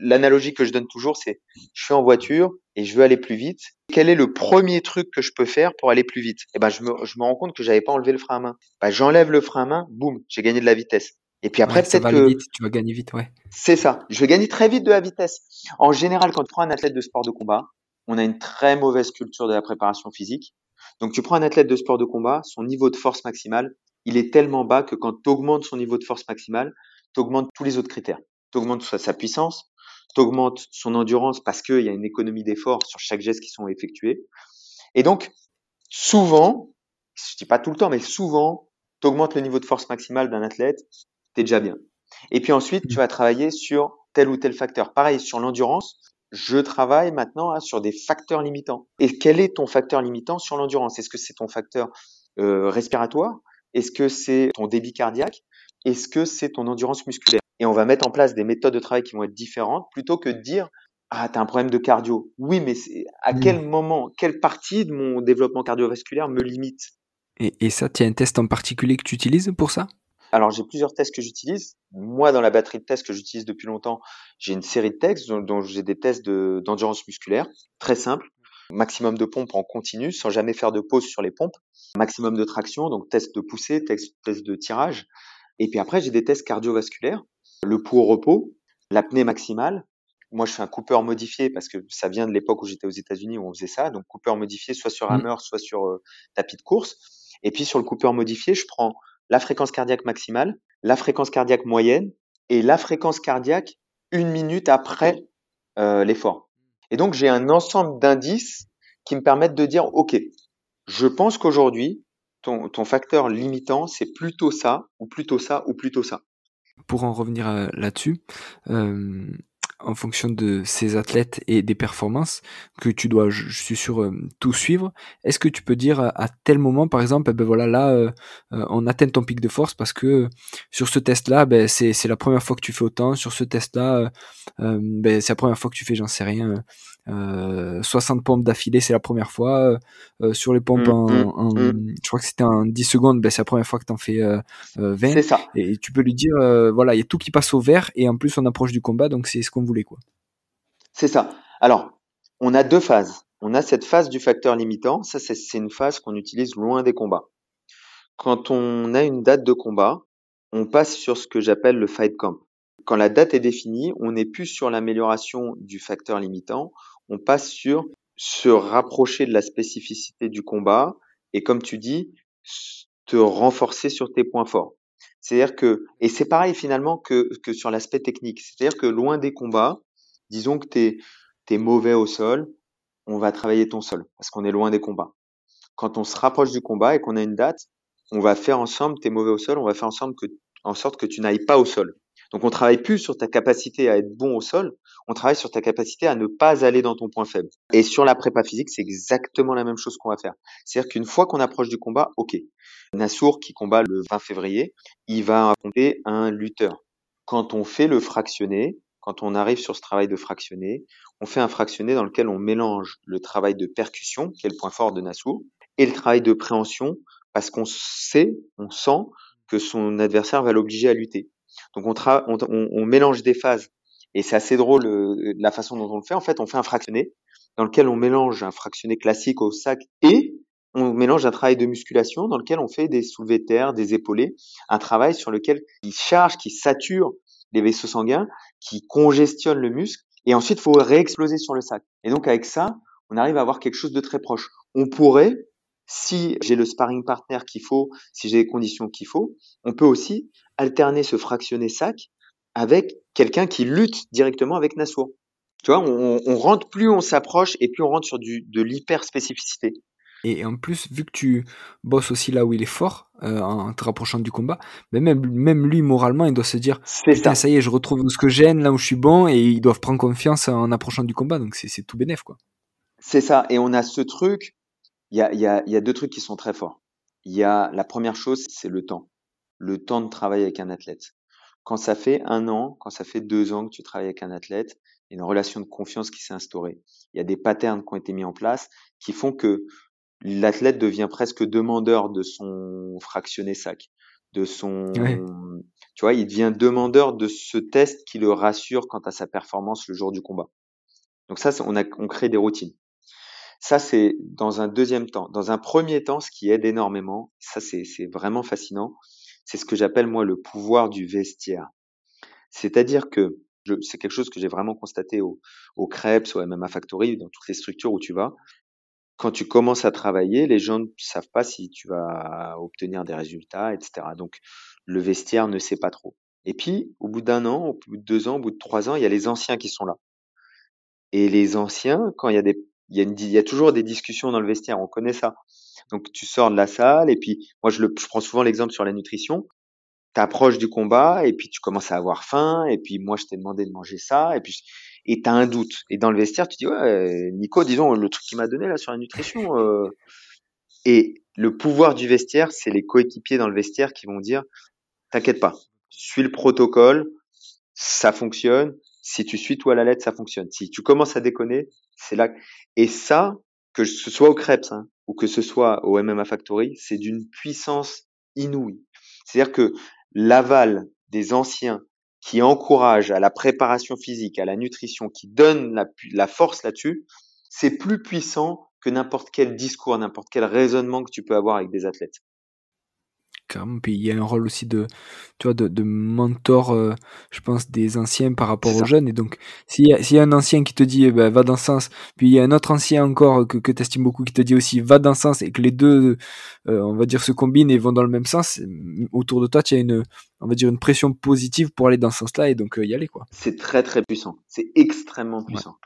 L'analogie que je donne toujours, c'est je suis en voiture et je veux aller plus vite. Quel est le premier truc que je peux faire pour aller plus vite? Eh ben, je me, je me rends compte que j'avais pas enlevé le frein à main. Ben, j'enlève le frein à main, boum, j'ai gagné de la vitesse. Et puis après, peut-être que vite, tu vas gagner vite, ouais. C'est ça. Je vais gagner très vite de la vitesse. En général, quand tu prends un athlète de sport de combat, on a une très mauvaise culture de la préparation physique. Donc, tu prends un athlète de sport de combat, son niveau de force maximale, il est tellement bas que quand tu augmentes son niveau de force maximale, tu augmentes tous les autres critères. Tu augmentes sa, puissance, tu augmentes son endurance parce qu'il y a une économie d'effort sur chaque geste qui sont effectués. Et donc, souvent, je dis pas tout le temps, mais souvent, tu augmentes le niveau de force maximale d'un athlète, tu es déjà bien. Et puis ensuite, tu vas travailler sur tel ou tel facteur. Pareil, sur l'endurance, je travaille maintenant hein, sur des facteurs limitants. Et quel est ton facteur limitant sur l'endurance? Est-ce que c'est ton facteur euh, respiratoire? Est-ce que c'est ton débit cardiaque? Est-ce que c'est ton endurance musculaire? Et on va mettre en place des méthodes de travail qui vont être différentes plutôt que de dire ah, tu as un problème de cardio. Oui, mais à mmh. quel moment, quelle partie de mon développement cardiovasculaire me limite? Et, ça, tu as un test en particulier que tu utilises pour ça? Alors j'ai plusieurs tests que j'utilise. Moi, dans la batterie de tests que j'utilise depuis longtemps, j'ai une série de tests dont, j'ai des tests d'endurance musculaire, très simples. maximum de pompes en continu sans jamais faire de pause sur les pompes, maximum de traction, donc test de poussée, test, de tirage. Et puis après, j'ai des tests cardiovasculaires, le pouls au repos, l'apnée maximale. Moi, je fais un Cooper modifié parce que ça vient de l'époque où j'étais aux États-Unis où on faisait ça. Donc, Cooper modifié soit sur mmh. hammer, soit sur euh, tapis de course. Et puis, sur le Cooper modifié, je prends la fréquence cardiaque maximale, la fréquence cardiaque moyenne et la fréquence cardiaque une minute après euh, l'effort. Et donc, j'ai un ensemble d'indices qui me permettent de dire, OK, je pense qu'aujourd'hui, ton, facteur limitant, c'est plutôt ça, ou plutôt ça, ou plutôt ça. Pour en revenir euh, là-dessus, euh, en fonction de ces athlètes et des performances que tu dois, je, suis sûr, euh, tout suivre. Est-ce que tu peux dire à, tel moment, par exemple, eh ben voilà, là, euh, euh, on atteint ton pic de force parce que sur ce test-là, ben, c'est, c'est la première fois que tu fais autant. Sur ce test-là, ben, c'est la première fois que tu fais, j'en sais rien, 60 pompes d'affilée, c'est la première fois. sur les pompes, mmh, en, mmh, en mmh. je crois que c'était en 10 secondes, ben, c'est la première fois que tu en fais 20. C'est ça. Et tu peux lui dire, voilà, il y a tout qui passe au vert et en plus on approche du combat, donc c'est ce qu'on voulait. quoi. C'est ça. Alors, on a deux phases. On a cette phase du facteur limitant. Ça, c'est une phase qu'on utilise loin des combats. Quand on a une date de combat, on passe sur ce que j'appelle le fight camp. Quand la date est définie, on n'est plus sur l'amélioration du facteur limitant, on passe sur se rapprocher de la spécificité du combat et comme tu dis, te renforcer sur tes points forts. C'est-à-dire que, et c'est pareil finalement que, que sur l'aspect technique, c'est-à-dire que loin des combats, disons que tu es, mauvais au sol, on va travailler ton sol parce qu'on est loin des combats. Quand on se rapproche du combat et qu'on a une date, on va faire ensemble, tu es mauvais au sol, on va faire ensemble que, en sorte que tu n'ailles pas au sol. Donc on travaille plus sur ta capacité à être bon au sol, on travaille sur ta capacité à ne pas aller dans ton point faible. Et sur la prépa physique, c'est exactement la même chose qu'on va faire. C'est-à-dire qu'une fois qu'on approche du combat, ok. Nassour qui combat le 20 février, il va affronter un lutteur. Quand on fait le fractionné, quand on arrive sur ce travail de fractionné, on fait un fractionné dans lequel on mélange le travail de percussion, qui est le point fort de Nassour, et le travail de préhension, parce qu'on sait, on sent que son adversaire va l'obliger à lutter. Donc on, mélange des phases. Et c'est assez drôle euh, la façon dont on le fait. En fait, on fait un fractionné dans lequel on mélange un fractionné classique au sac et on mélange un travail de musculation dans lequel on fait des soulevés de terre, des épaulés, un travail sur lequel il charge, qui sature les vaisseaux sanguins, qui congestionne le muscle, et ensuite il faut réexploser sur le sac. Et donc avec ça, on arrive à avoir quelque chose de très proche. On pourrait, si j'ai le sparring partner qu'il faut, si j'ai les conditions qu'il faut, on peut aussi alterner ce fractionné sac avec quelqu'un qui lutte directement avec Nassour. Tu vois, on, on rentre, plus on s'approche et plus on rentre sur du, de l'hyper spécificité. Et en plus, vu que tu bosses aussi là où il est fort, euh, en te rapprochant du combat, mais même, même lui, moralement, il doit se dire ça. ça y est, je retrouve ce que j'aime, là où je suis bon, et ils doivent prendre confiance en approchant du combat. Donc c'est tout bénef, quoi. C'est ça. Et on a ce truc, il y a, y, a, y a deux trucs qui sont très forts. Il y a la première chose, c'est le temps le temps de travail avec un athlète. Quand ça fait un an, quand ça fait deux ans que tu travailles avec un athlète, il y a une relation de confiance qui s'est instaurée. Il y a des patterns qui ont été mis en place qui font que l'athlète devient presque demandeur de son fractionné sac, de son, tu vois, il devient demandeur de ce test qui le rassure quant à sa performance le jour du combat. Donc ça, on a, on crée des routines. Ça, c'est dans un deuxième temps. Dans un premier temps, ce qui aide énormément, ça, c'est vraiment fascinant, c'est ce que j'appelle moi le pouvoir du vestiaire. C'est-à-dire que c'est quelque chose que j'ai vraiment constaté au, au Krebs, au MMA Factory, dans toutes les structures où tu vas. Quand tu commences à travailler, les gens ne savent pas si tu vas obtenir des résultats, etc. Donc, le vestiaire ne sait pas trop. Et puis, au bout d'un an, au bout de deux ans, au bout de trois ans, il y a les anciens qui sont là. Et les anciens, quand il y a des, il y a, il y a toujours des discussions dans le vestiaire, on connaît ça. Donc tu sors de la salle et puis moi je, le, je prends souvent l'exemple sur la nutrition. Tu approches du combat et puis tu commences à avoir faim et puis moi je t'ai demandé de manger ça et puis et tu as un doute. Et dans le vestiaire tu dis ouais Nico disons le truc qu'il m'a donné là sur la nutrition euh... et le pouvoir du vestiaire c'est les coéquipiers dans le vestiaire qui vont dire t'inquiète pas suis le protocole ça fonctionne si tu suis toi à la lettre ça fonctionne si tu commences à déconner c'est là et ça que ce soit au Krebs hein, ou que ce soit au MMA Factory, c'est d'une puissance inouïe. C'est-à-dire que l'aval des anciens qui encouragent à la préparation physique, à la nutrition, qui donnent la, la force là-dessus, c'est plus puissant que n'importe quel discours, n'importe quel raisonnement que tu peux avoir avec des athlètes. Puis il y a un rôle aussi de, tu vois, de, de mentor, euh, je pense, des anciens par rapport aux jeunes. Et donc, s'il y, a, y a un ancien qui te dit, eh ben, va dans ce sens, puis il y a un autre ancien encore que, que tu estimes beaucoup qui te dit aussi, va dans ce sens, et que les deux, euh, on va dire, se combinent et vont dans le même sens, autour de toi, tu as une, on va dire, une pression positive pour aller dans ce sens-là et donc euh, y aller, quoi. C'est très, très puissant. C'est extrêmement puissant.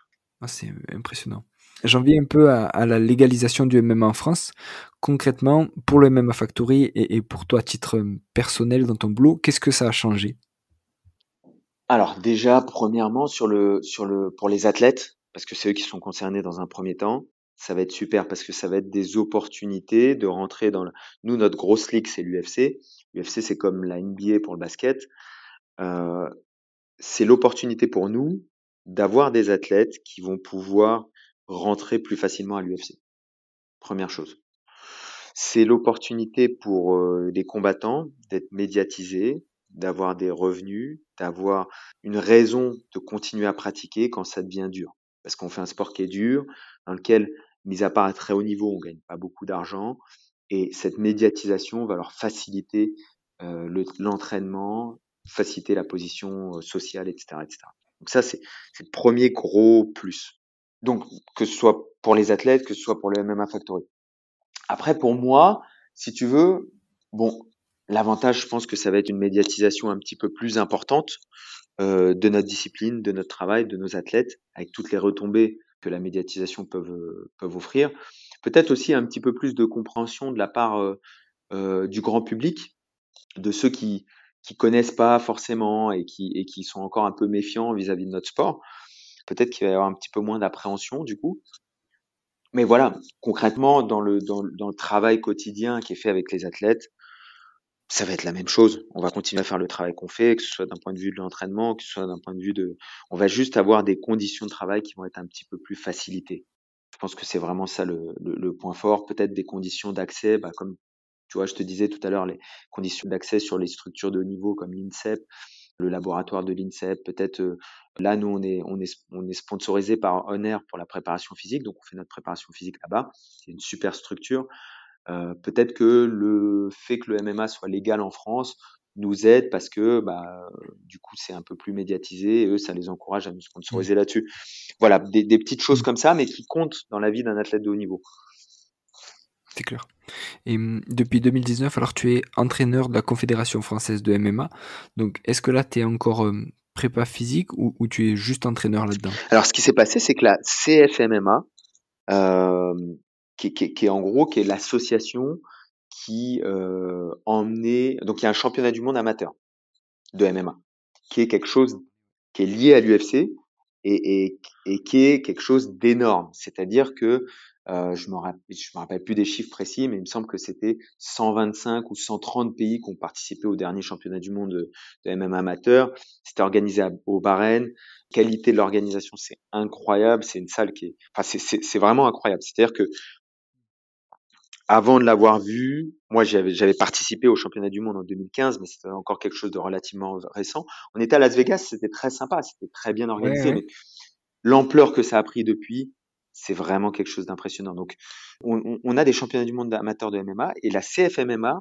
Ah, c'est impressionnant. J'en viens un peu à, la légalisation du MMA en France. Concrètement, pour le MMA Factory et, pour toi à titre personnel dans ton boulot, qu'est-ce que ça a changé? Alors déjà, premièrement, sur le, sur le, pour les athlètes, parce que c'est eux qui sont concernés dans un premier temps, ça va être super parce que ça va être des opportunités de rentrer dans nous notre grosse ligue c'est l'UFC l'UFC c'est comme la NBA pour le basket. Euh, c'est l'opportunité pour nous d'avoir des athlètes qui vont pouvoir rentrer plus facilement à l'UFC. Première chose. C'est l'opportunité pour euh, les combattants d'être médiatisés, d'avoir des revenus, d'avoir une raison de continuer à pratiquer quand ça devient dur. Parce qu'on fait un sport qui est dur, dans lequel, mis à part à très haut niveau, on gagne pas beaucoup d'argent. Et cette médiatisation va leur faciliter euh, l'entraînement, faciliter la position euh, sociale, etc. etc. Donc ça, c'est le premier gros plus. Donc, que ce soit pour les athlètes, que ce soit pour le MMA Factory. Après, pour moi, si tu veux, bon, l'avantage, je pense que ça va être une médiatisation un petit peu plus importante euh, de notre discipline, de notre travail, de nos athlètes, avec toutes les retombées que la médiatisation peut, peuvent offrir. Peut-être aussi un petit peu plus de compréhension de la part euh, euh, du grand public, de ceux qui qui connaissent pas forcément et qui et qui sont encore un peu méfiants vis-à-vis -vis de notre sport peut-être qu'il va y avoir un petit peu moins d'appréhension du coup. Mais voilà, concrètement, dans le, dans, le travail quotidien qui est fait avec les athlètes, ça va être la même chose. On va continuer à faire le travail qu'on fait, que ce soit d'un point de vue de l'entraînement, que ce soit d'un point de vue de... On va juste avoir des conditions de travail qui vont être un petit peu plus facilitées. Je pense que c'est vraiment ça le, le, point fort. Peut-être des conditions d'accès, bah, comme tu vois, je te disais tout à l'heure, les conditions d'accès sur les structures de haut niveau comme l'INSEP, le laboratoire de l'INSEP. Peut-être euh, là, nous, on est, on est, on est sponsorisé par Honor pour la préparation physique, donc on fait notre préparation physique là-bas. C'est une super structure. Euh, peut-être que le fait que le MMA soit légal en France nous aide parce que bah, du coup c'est un peu plus médiatisé et eux ça les encourage à nous sponsoriser mmh. là-dessus. Voilà, des, des, petites choses mmh. comme ça, mais qui comptent dans la vie d'un athlète de haut niveau. C'est clair. Et hum, depuis 2019, alors tu es entraîneur de la Confédération française de MMA. Donc est-ce que là tu es encore hum, prépa physique ou, tu es juste entraîneur là-dedans? Alors ce qui s'est passé, c'est que la CFMMA, euh, qui, est en gros qui est l'association qui euh, emmenait, donc il y a un championnat du monde amateur de MMA, qui est quelque chose qui est lié à l'UFC et, et, qui est quelque chose d'énorme. C'est-à-dire que euh, je ne me, rappelle, plus des chiffres précis, mais il me semble que c'était 125 ou 130 pays qui ont participé au dernier championnat du monde de, de MMA amateur. C'était organisé au Bahreïn. Qualité de l'organisation, c'est incroyable. C'est une salle qui est, enfin, c'est vraiment incroyable. C'est-à-dire que avant de l'avoir vu, moi j'avais participé au championnat du monde en 2015, mais c'était encore quelque chose de relativement récent. On était à Las Vegas, c'était très sympa, c'était très bien organisé, mais l'ampleur que ça a pris depuis, c'est vraiment quelque chose d'impressionnant. Donc, on, a des championnats du monde amateurs de MMA et la CFMMA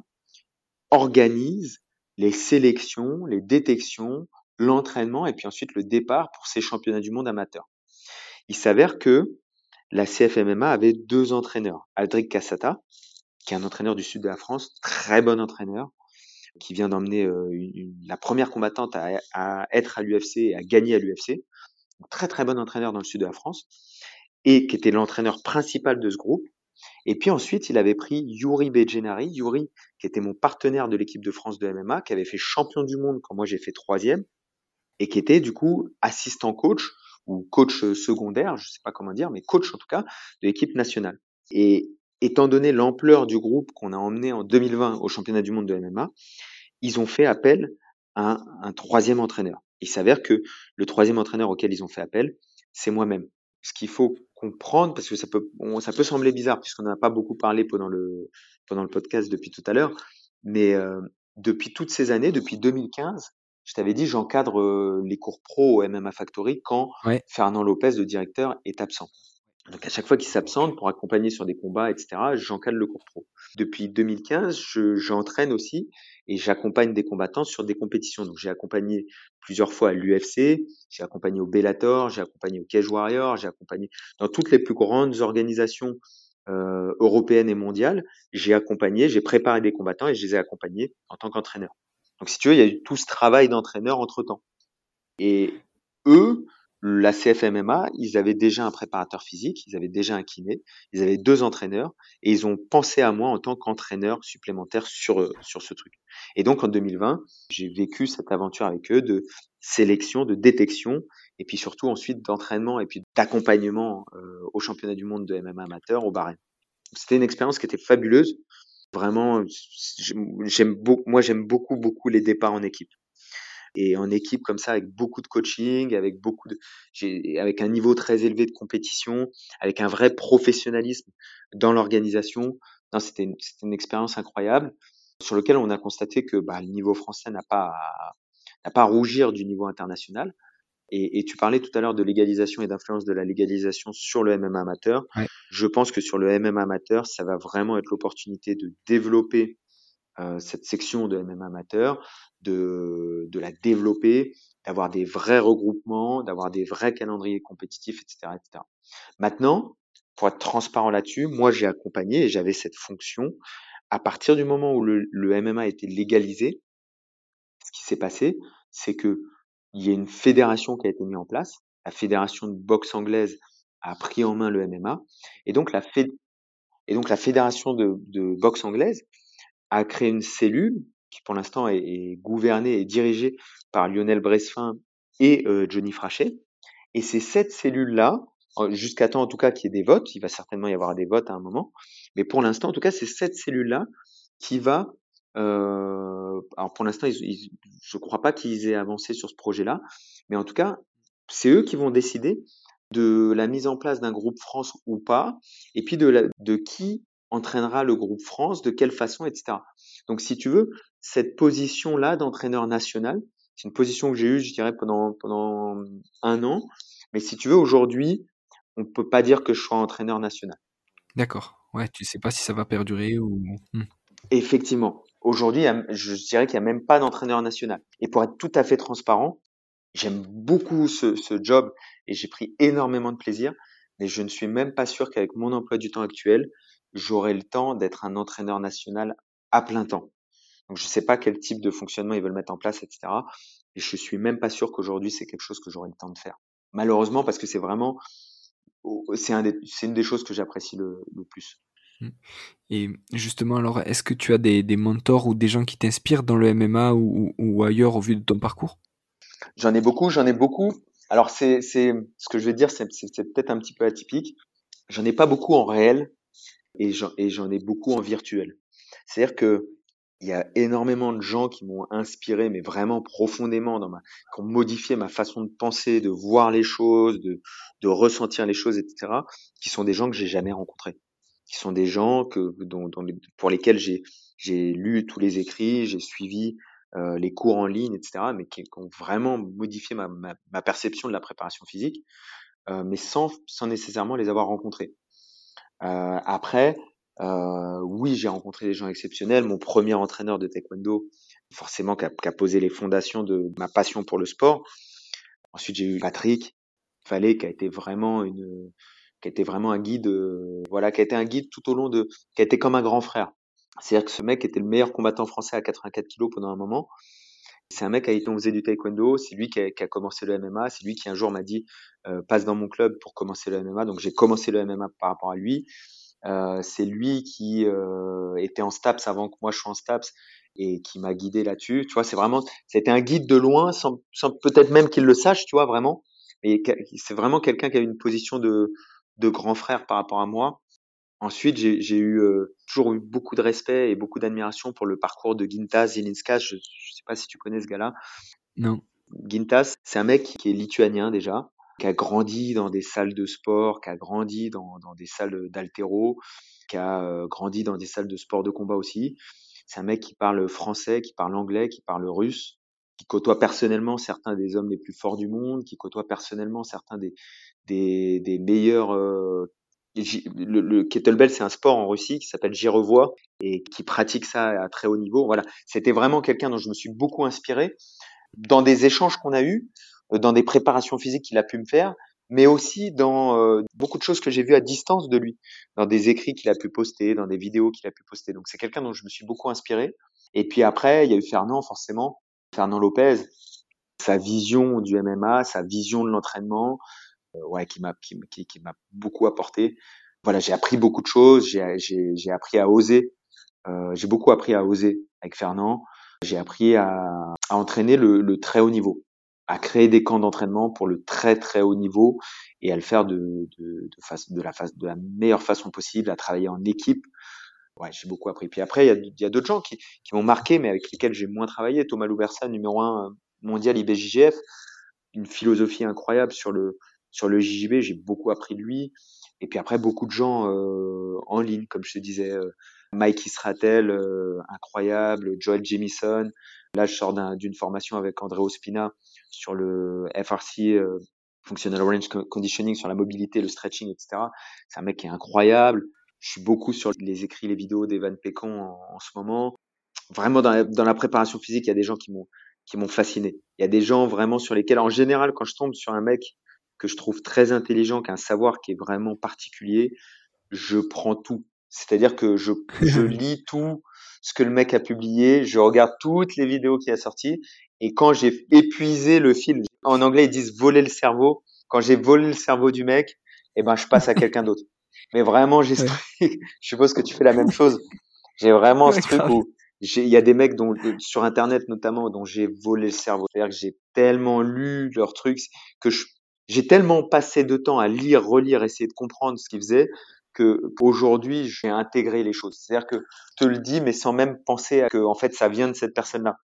organise les sélections, les détections, l'entraînement et puis ensuite le départ pour ces championnats du monde amateurs. Il s'avère que la CFMMA avait deux entraîneurs. Aldric Cassata, qui est un entraîneur du sud de la France, très bon entraîneur, qui vient d'emmener euh, la première combattante à, à être à l'UFC et à gagner à l'UFC. Très très bon entraîneur dans le sud de la France et qui était l'entraîneur principal de ce groupe. Et puis ensuite, il avait pris Yuri Bejenari, Yuri qui était mon partenaire de l'équipe de France de MMA, qui avait fait champion du monde quand moi j'ai fait troisième, et qui était du coup assistant coach ou coach secondaire, je sais pas comment dire, mais coach en tout cas de l'équipe nationale. Et étant donné l'ampleur du groupe qu'on a emmené en 2020 au championnat du monde de MMA, ils ont fait appel à un troisième entraîneur. Il s'avère que le troisième entraîneur auquel ils ont fait appel, c'est moi-même. Ce qu'il faut comprendre, parce que ça peut, ça peut sembler bizarre puisqu'on n'a pas beaucoup parlé pendant le, pendant le podcast depuis tout à l'heure, mais euh, depuis toutes ces années, depuis 2015, je t'avais dit, j'encadre euh, les cours pro au MMA Factory quand Fernand Lopez, le directeur, est absent. Donc à chaque fois qu'il s'absente pour accompagner sur des combats, etc., j'encadre le cours pro. Depuis 2015, j'entraîne aussi et j'accompagne des combattants sur des compétitions. Donc j'ai accompagné plusieurs fois à l'UFC, j'ai accompagné au Bellator, j'ai accompagné au Cage Warrior, j'ai accompagné dans toutes les plus grandes organisations euh, européennes et mondiales. J'ai accompagné, j'ai préparé des combattants et je les ai accompagnés en tant qu'entraîneur. Donc si tu veux, il y a eu tout ce travail d'entraîneur entre temps. Et eux, la CFMMA, ils avaient déjà un préparateur physique, ils avaient déjà un kiné, ils avaient deux entraîneurs et ils ont pensé à moi en tant qu'entraîneur supplémentaire sur, euh, sur ce truc. Et donc en 2020, j'ai vécu cette aventure avec eux de sélection, de détection et puis surtout ensuite d'entraînement et puis d'accompagnement euh, au championnat du monde de MMA amateur au Bahreïn. C'était une expérience qui était fabuleuse. Vraiment, j'aime moi j'aime beaucoup beaucoup les départs en équipe et en équipe comme ça avec beaucoup de coaching, avec beaucoup de, avec un niveau très élevé de compétition, avec un vrai professionnalisme dans l'organisation. C'était une, une, expérience incroyable sur lequel on a constaté que bah, le niveau français n'a pas n'a pas à rougir du niveau international. Et, et tu parlais tout à l'heure de légalisation et d'influence de la légalisation sur le MMA amateur. Je pense que sur le MMA amateur, ça va vraiment être l'opportunité de développer cette section de MMA amateur, de, de la développer, d'avoir des vrais regroupements, d'avoir des vrais calendriers compétitifs, etc., etc. Maintenant, pour être transparent là-dessus, moi j'ai accompagné et j'avais cette fonction. À partir du moment où le, le MMA a été légalisé, ce qui s'est passé, c'est que il y a une fédération qui a été mise en place. La fédération de boxe anglaise a pris en main le MMA, et donc la, et donc la fédération de, de boxe anglaise a créé une cellule qui pour l'instant est, est, gouvernée et dirigée par Lionel Bressefin et euh, Johnny Frachet. Et c'est cette cellule-là, jusqu'à temps en tout cas qu'il y ait des votes, il va certainement y avoir des votes à un moment, mais pour l'instant en tout cas c'est cette cellule-là qui va... Euh, alors pour l'instant, je ne crois pas qu'ils aient avancé sur ce projet-là, mais en tout cas, c'est eux qui vont décider de la mise en place d'un groupe France ou pas, et puis de, la, de qui entraînera le groupe France, de quelle façon, etc. Donc, si tu veux, cette position-là d'entraîneur national, c'est une position que j'ai eue, je dirais, pendant, pendant un an. Mais si tu veux, aujourd'hui, on ne peut pas dire que je sois entraîneur national. D'accord. Ouais, tu sais pas si ça va perdurer ou. Hmm. Effectivement. Aujourd'hui, je dirais qu'il n'y a même pas d'entraîneur national. Et pour être tout à fait transparent, j'aime beaucoup ce, ce job et j'ai pris énormément de plaisir, mais je ne suis même pas sûr qu'avec mon emploi du temps actuel, j'aurai le temps d'être un entraîneur national à plein temps. Donc, je ne sais pas quel type de fonctionnement ils veulent mettre en place, etc. Et je suis même pas sûr qu'aujourd'hui, c'est quelque chose que j'aurai le temps de faire. Malheureusement, parce que c'est vraiment, c'est un une des choses que j'apprécie le, plus. Mmh. Et justement, alors, est-ce que tu as des, des, mentors ou des gens qui t'inspirent dans le MMA ou, ou, ailleurs au vu de ton parcours? J'en ai beaucoup, j'en ai beaucoup. Alors, c'est, ce que je vais dire, c'est peut-être un petit peu atypique. J'en ai pas beaucoup en réel et j'en ai beaucoup en virtuel. C'est-à-dire que il y a énormément de gens qui m'ont inspiré, mais vraiment profondément, qui ont modifié ma façon de penser, de voir les choses, de, ressentir les choses, etc. Qui sont des gens que j'ai jamais rencontrés, qui sont des gens que pour lesquels j'ai lu tous les écrits, j'ai suivi euh, les cours en ligne, etc. Mais qui, ont vraiment modifié ma, perception de la préparation physique, euh, mais sans nécessairement les avoir rencontrés. Euh, après, euh, oui, j'ai rencontré des gens exceptionnels. Mon premier entraîneur de taekwondo, forcément, qui a, a, posé les fondations de ma passion pour le sport. Ensuite, j'ai eu Patrick Fallet, qui a été vraiment une, qui a été vraiment un guide, euh, voilà, qui a été un guide tout au long de, qui a été comme un grand frère. C'est-à-dire que ce mec était le meilleur combattant français à 84 kilos pendant un moment. C'est un mec avec qui on faisait du taekwondo, c'est lui qui a, qui a, commencé le MMA, c'est lui qui un jour m'a dit euh, passe dans mon club pour commencer le MMA. Donc j'ai commencé le MMA par rapport à lui. Euh, c'est lui qui euh, était en STAPS avant que moi je sois en STAPS et qui m'a guidé là-dessus. Tu vois, c'est vraiment, c'était un guide de loin, sans, sans peut-être même qu'il le sache, tu vois, vraiment. Et c'est vraiment quelqu'un qui a une position de, de grand frère par rapport à moi. Ensuite, j'ai eu euh, toujours eu beaucoup de respect et beaucoup d'admiration pour le parcours de Gintas Zilinskas. Je ne sais pas si tu connais ce gars-là. Non. Gintas, c'est un mec qui est lituanien déjà, qui a grandi dans des salles de sport, qui a grandi dans, dans des salles d'altéro, qui a euh, grandi dans des salles de sport de combat aussi. C'est un mec qui parle français, qui parle anglais, qui parle russe. qui côtoie personnellement certains des hommes les plus forts du monde, qui côtoie personnellement certains des, des, des meilleurs. Euh, le, le, kettlebell, c'est un sport en Russie qui s'appelle Girevois et qui pratique ça à très haut niveau. Voilà, c'était vraiment quelqu'un dont je me suis beaucoup inspiré dans des échanges qu'on a eus, euh, dans des préparations physiques qu'il a pu me faire, mais aussi dans euh, beaucoup de choses que j'ai vues à distance de lui, dans des écrits qu'il a pu poster, dans des vidéos qu'il a pu poster. Donc c'est quelqu'un dont je me suis beaucoup inspiré. Et puis après, il y a eu Fernand, forcément, Fernand Lopez, sa vision du MMA, sa vision de l'entraînement, ouais, qui m'a qui, m'a beaucoup apporté. Voilà, j'ai appris beaucoup de choses, j'ai appris à oser, euh, j'ai beaucoup appris à oser avec Fernand. J'ai appris à, à entraîner le, très haut niveau à créer des camps d'entraînement pour le très très haut niveau et à le faire de, de, de, face, de, la, face, de la meilleure façon possible, à travailler en équipe. Ouais, j'ai beaucoup appris. Puis après, il y a, d'autres gens qui, qui m'ont marqué, mais avec lesquels j'ai moins travaillé. Thomas Louversa, numéro un mondial IBJJF, une philosophie incroyable sur le sur le JJB. J'ai beaucoup appris de lui. Et puis après, beaucoup de gens euh, en ligne, comme je te disais, euh, Mike Isratel, euh, incroyable, Joel Jamison. Là, je sors d'une formation avec André Ospina sur le FRC, euh, Functional Range Conditioning, sur la mobilité, le stretching, etc. C'est un mec qui est incroyable. Je suis beaucoup sur les écrits, les vidéos d'Evan Pécon en, ce moment. Vraiment, dans la, dans la préparation physique, il y a des gens qui m'ont qui m'ont fasciné. Il y a des gens vraiment sur lesquels, en général, quand je tombe sur un mec que je trouve très intelligent, qui a un savoir qui est vraiment particulier, je prends tout. C'est-à-dire que je, je lis tout ce que le mec a publié, je regarde toutes les vidéos qu'il a sorties, et quand j'ai épuisé le film, en anglais ils disent voler le cerveau, quand j'ai volé le cerveau du mec, eh ben je passe à quelqu'un d'autre. Mais vraiment, j'ai je suppose que tu fais la même chose. J'ai vraiment ce truc où il y a des mecs dont, sur Internet notamment dont j'ai volé le cerveau. C'est-à-dire que j'ai tellement lu leurs trucs que j'ai tellement passé de temps à lire, relire, essayer de comprendre ce qu'ils faisaient que aujourd'hui j'ai intégré les choses. C'est-à-dire que je te le dis, mais sans même penser à que en fait ça vient de cette personne-là.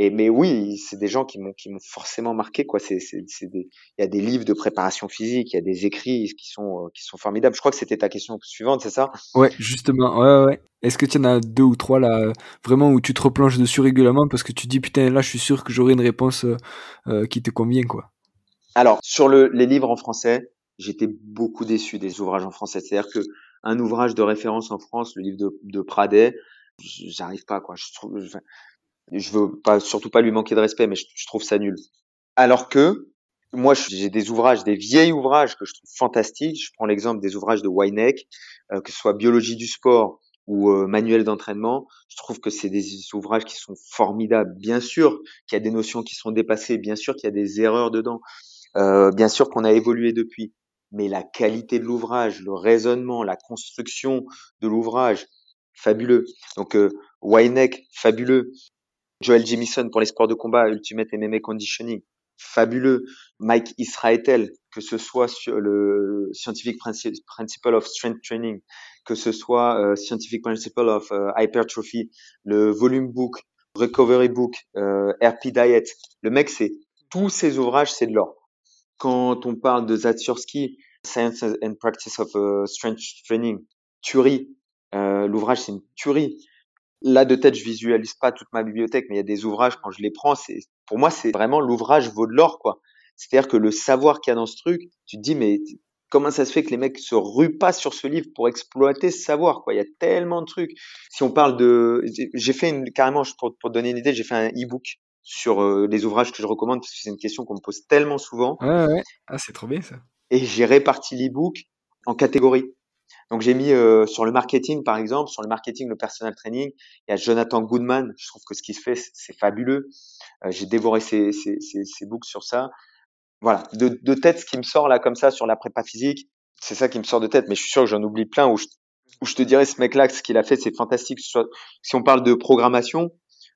Et mais oui, c'est des gens qui m'ont qui m'ont forcément marqué quoi. C'est il y a des livres de préparation physique, il y a des écrits qui sont euh, qui sont formidables. Je crois que c'était ta question suivante, c'est ça? Ouais, justement. Ouais ouais. Est-ce que tu en as deux ou trois là vraiment où tu te replonges dessus régulièrement parce que tu dis putain là je suis sûr que j'aurai une réponse euh, euh qui te convient quoi? Alors sur le, les livres en français, j'étais beaucoup déçu des ouvrages en français. C'est-à-dire que un ouvrage de référence en France, le livre de, de Pradet, j'arrive pas quoi. Je trouve, je, je veux pas surtout pas lui manquer de respect, mais je, trouve ça nul. Alors que moi, j'ai des ouvrages, des vieils ouvrages que je trouve fantastiques. Je prends l'exemple des ouvrages de Weineck, euh, que ce soit Biologie du sport ou euh, Manuel d'entraînement. Je trouve que c'est des ouvrages qui sont formidables. Bien sûr qu'il y a des notions qui sont dépassées, bien sûr qu'il y a des erreurs dedans, euh, bien sûr qu'on a évolué depuis mais la qualité de l'ouvrage, le raisonnement, la construction de l'ouvrage, fabuleux. Donc euh, fabuleux. Joel Jamison pour les sports de combat, Ultimate MMA Conditioning, fabuleux. Mike Israetel, que ce soit sur le Scientific Principle of Strength Training, que ce soit euh, Scientific Principle of euh, Hypertrophy, le Volume Book, Recovery Book, euh, RP Diet. Le mec, c'est tous ces ouvrages, c'est de l'or quand on parle de Zatsursky, Science and Practice of uh, Strength Training, tuerie. Euh, l'ouvrage, c'est une tuerie. Là, de tête, je visualise pas toute ma bibliothèque, mais il y a des ouvrages, quand je les prends, c'est, pour moi, c'est vraiment l'ouvrage vaut de l'or, quoi. C'est-à-dire que le savoir qu'il y a dans ce truc, tu te dis, mais comment ça se fait que les mecs se ruent pas sur ce livre pour exploiter ce savoir, quoi? Il y a tellement de trucs. Si on parle de, j'ai fait une, carrément, pour, pour donner une idée, j'ai fait un e-book sur euh, les ouvrages que je recommande parce que c'est une question qu'on me pose tellement souvent. Ouais, ouais. Ah, c'est trop bien ça. Et j'ai réparti l'e-book en catégories. Donc j'ai mis euh, sur le marketing par exemple, sur le marketing, le personal training, il y a Jonathan Goodman. Je trouve que ce qu'il fait c'est fabuleux. Euh, j'ai dévoré ses, ses, ses, ses, books sur ça. Voilà, de, de tête ce qui me sort là comme ça sur la prépa physique, c'est ça qui me sort de tête. Mais je suis sûr que j'en oublie plein où je, où je te dirais ce mec-là, ce qu'il a fait, c'est fantastique. Si on parle de programmation,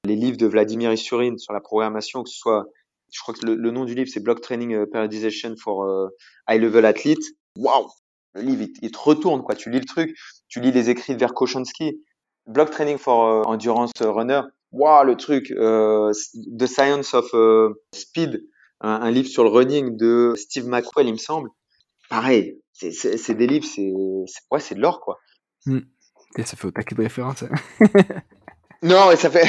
les livres de Vladimir Isurin sur la programmation, que ce soit, je crois que le, nom du livre c'est Block Training uh, Periodization for uh, High Level Athlete. Waouh, le livre il, te retourne quoi. Tu lis le truc, tu lis les écrits de Verkoshansky. Block Training for uh, Endurance Runner. Waouh, le truc. The Science of Speed, un, livre sur le running de Steve McQuell, il me semble. Pareil, c'est des livres, c'est ouais, c'est de l'or quoi. Hmm. Et ça fait au taquet de référence. Non, mais ça fait.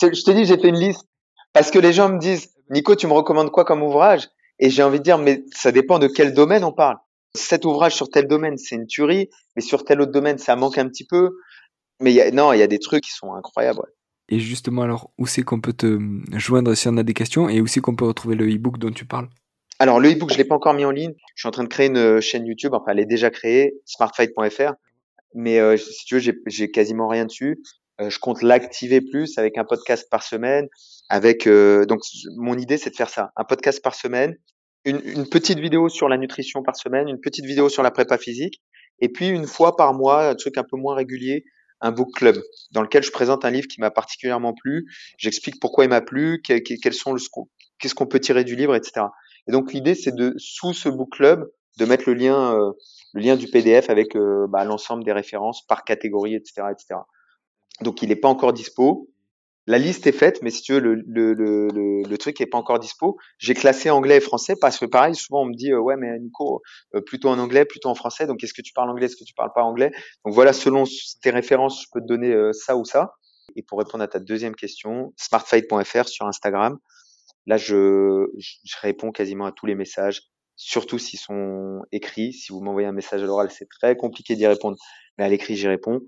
Je te dis, j'ai fait une liste Parce que les gens me disent, Nico, tu me recommandes quoi comme ouvrage? Et j'ai envie de dire, mais ça dépend de quel domaine on parle. Cet ouvrage sur tel domaine, c'est une tuerie, mais sur tel autre domaine, ça manque un petit peu. Mais y a, non, il y a des trucs qui sont incroyables. Ouais. Et justement, alors, où c'est qu'on peut te joindre si on a des questions et où c'est qu'on peut retrouver le e-book dont tu parles? Alors, le e-book, je l'ai pas encore mis en ligne. Je suis en train de créer une chaîne YouTube. Enfin, elle est déjà créée, smartfight.fr. Mais euh, si tu veux, j'ai quasiment rien dessus. Euh, je compte l'activer plus avec un podcast par semaine. Avec euh, donc, mon idée, c'est de faire ça, un podcast par semaine, une, une, petite vidéo sur la nutrition par semaine, une petite vidéo sur la prépa physique, et puis une fois par mois, un truc un peu moins régulier, un book club dans lequel je présente un livre qui m'a particulièrement plu. J'explique pourquoi il m'a plu, quels sont le, qu'est-ce qu'on peut tirer du livre, etc. Et donc l'idée, c'est de sous ce book club de mettre le lien, euh, le lien du PDF avec euh, bah, l'ensemble des références par catégorie, etc., etc. Donc il n'est pas encore dispo. La liste est faite, mais si tu veux, le, le, le, le truc n'est pas encore dispo. J'ai classé anglais et français parce que pareil, souvent on me dit euh, ouais mais Nico, euh, plutôt en anglais, plutôt en français. Donc est-ce que tu parles anglais, est-ce que tu parles pas anglais? Donc voilà, selon tes références, je peux te donner euh, ça ou ça. Et pour répondre à ta deuxième question, smartfight.fr sur Instagram. Là, je, je réponds quasiment à tous les messages, surtout s'ils sont écrits. Si vous m'envoyez un message à l'oral, c'est très compliqué d'y répondre mais à l'écrit j'y réponds.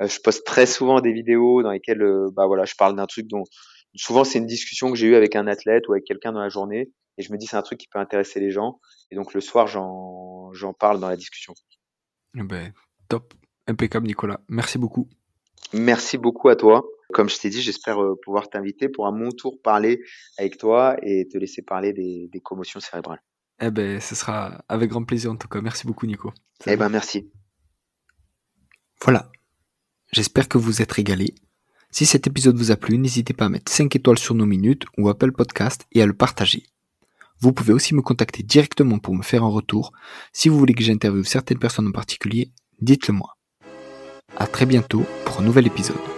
Euh, je poste très souvent des vidéos dans lesquelles euh, bah voilà, je parle d'un truc dont souvent c'est une discussion que j'ai eue avec un athlète ou avec quelqu'un dans la journée et je me dis c'est un truc qui peut intéresser les gens et donc le soir j'en j'en parle dans la discussion. Eh ben, top, impeccable Nicolas. Merci beaucoup. Merci beaucoup à toi. Comme je t'ai dit, j'espère euh, pouvoir t'inviter pour à mon tour parler avec toi et te laisser parler des, des commotions cérébrales. Eh ben, ce sera avec grand plaisir en tout cas. Merci beaucoup Nico. Eh ben, merci. Voilà. J'espère que vous êtes régalés. Si cet épisode vous a plu, n'hésitez pas à mettre 5 étoiles sur nos minutes ou Apple Podcast et à le partager. Vous pouvez aussi me contacter directement pour me faire un retour. Si vous voulez que j'interviewe certaines personnes en particulier, dites-le moi. À très bientôt pour un nouvel épisode.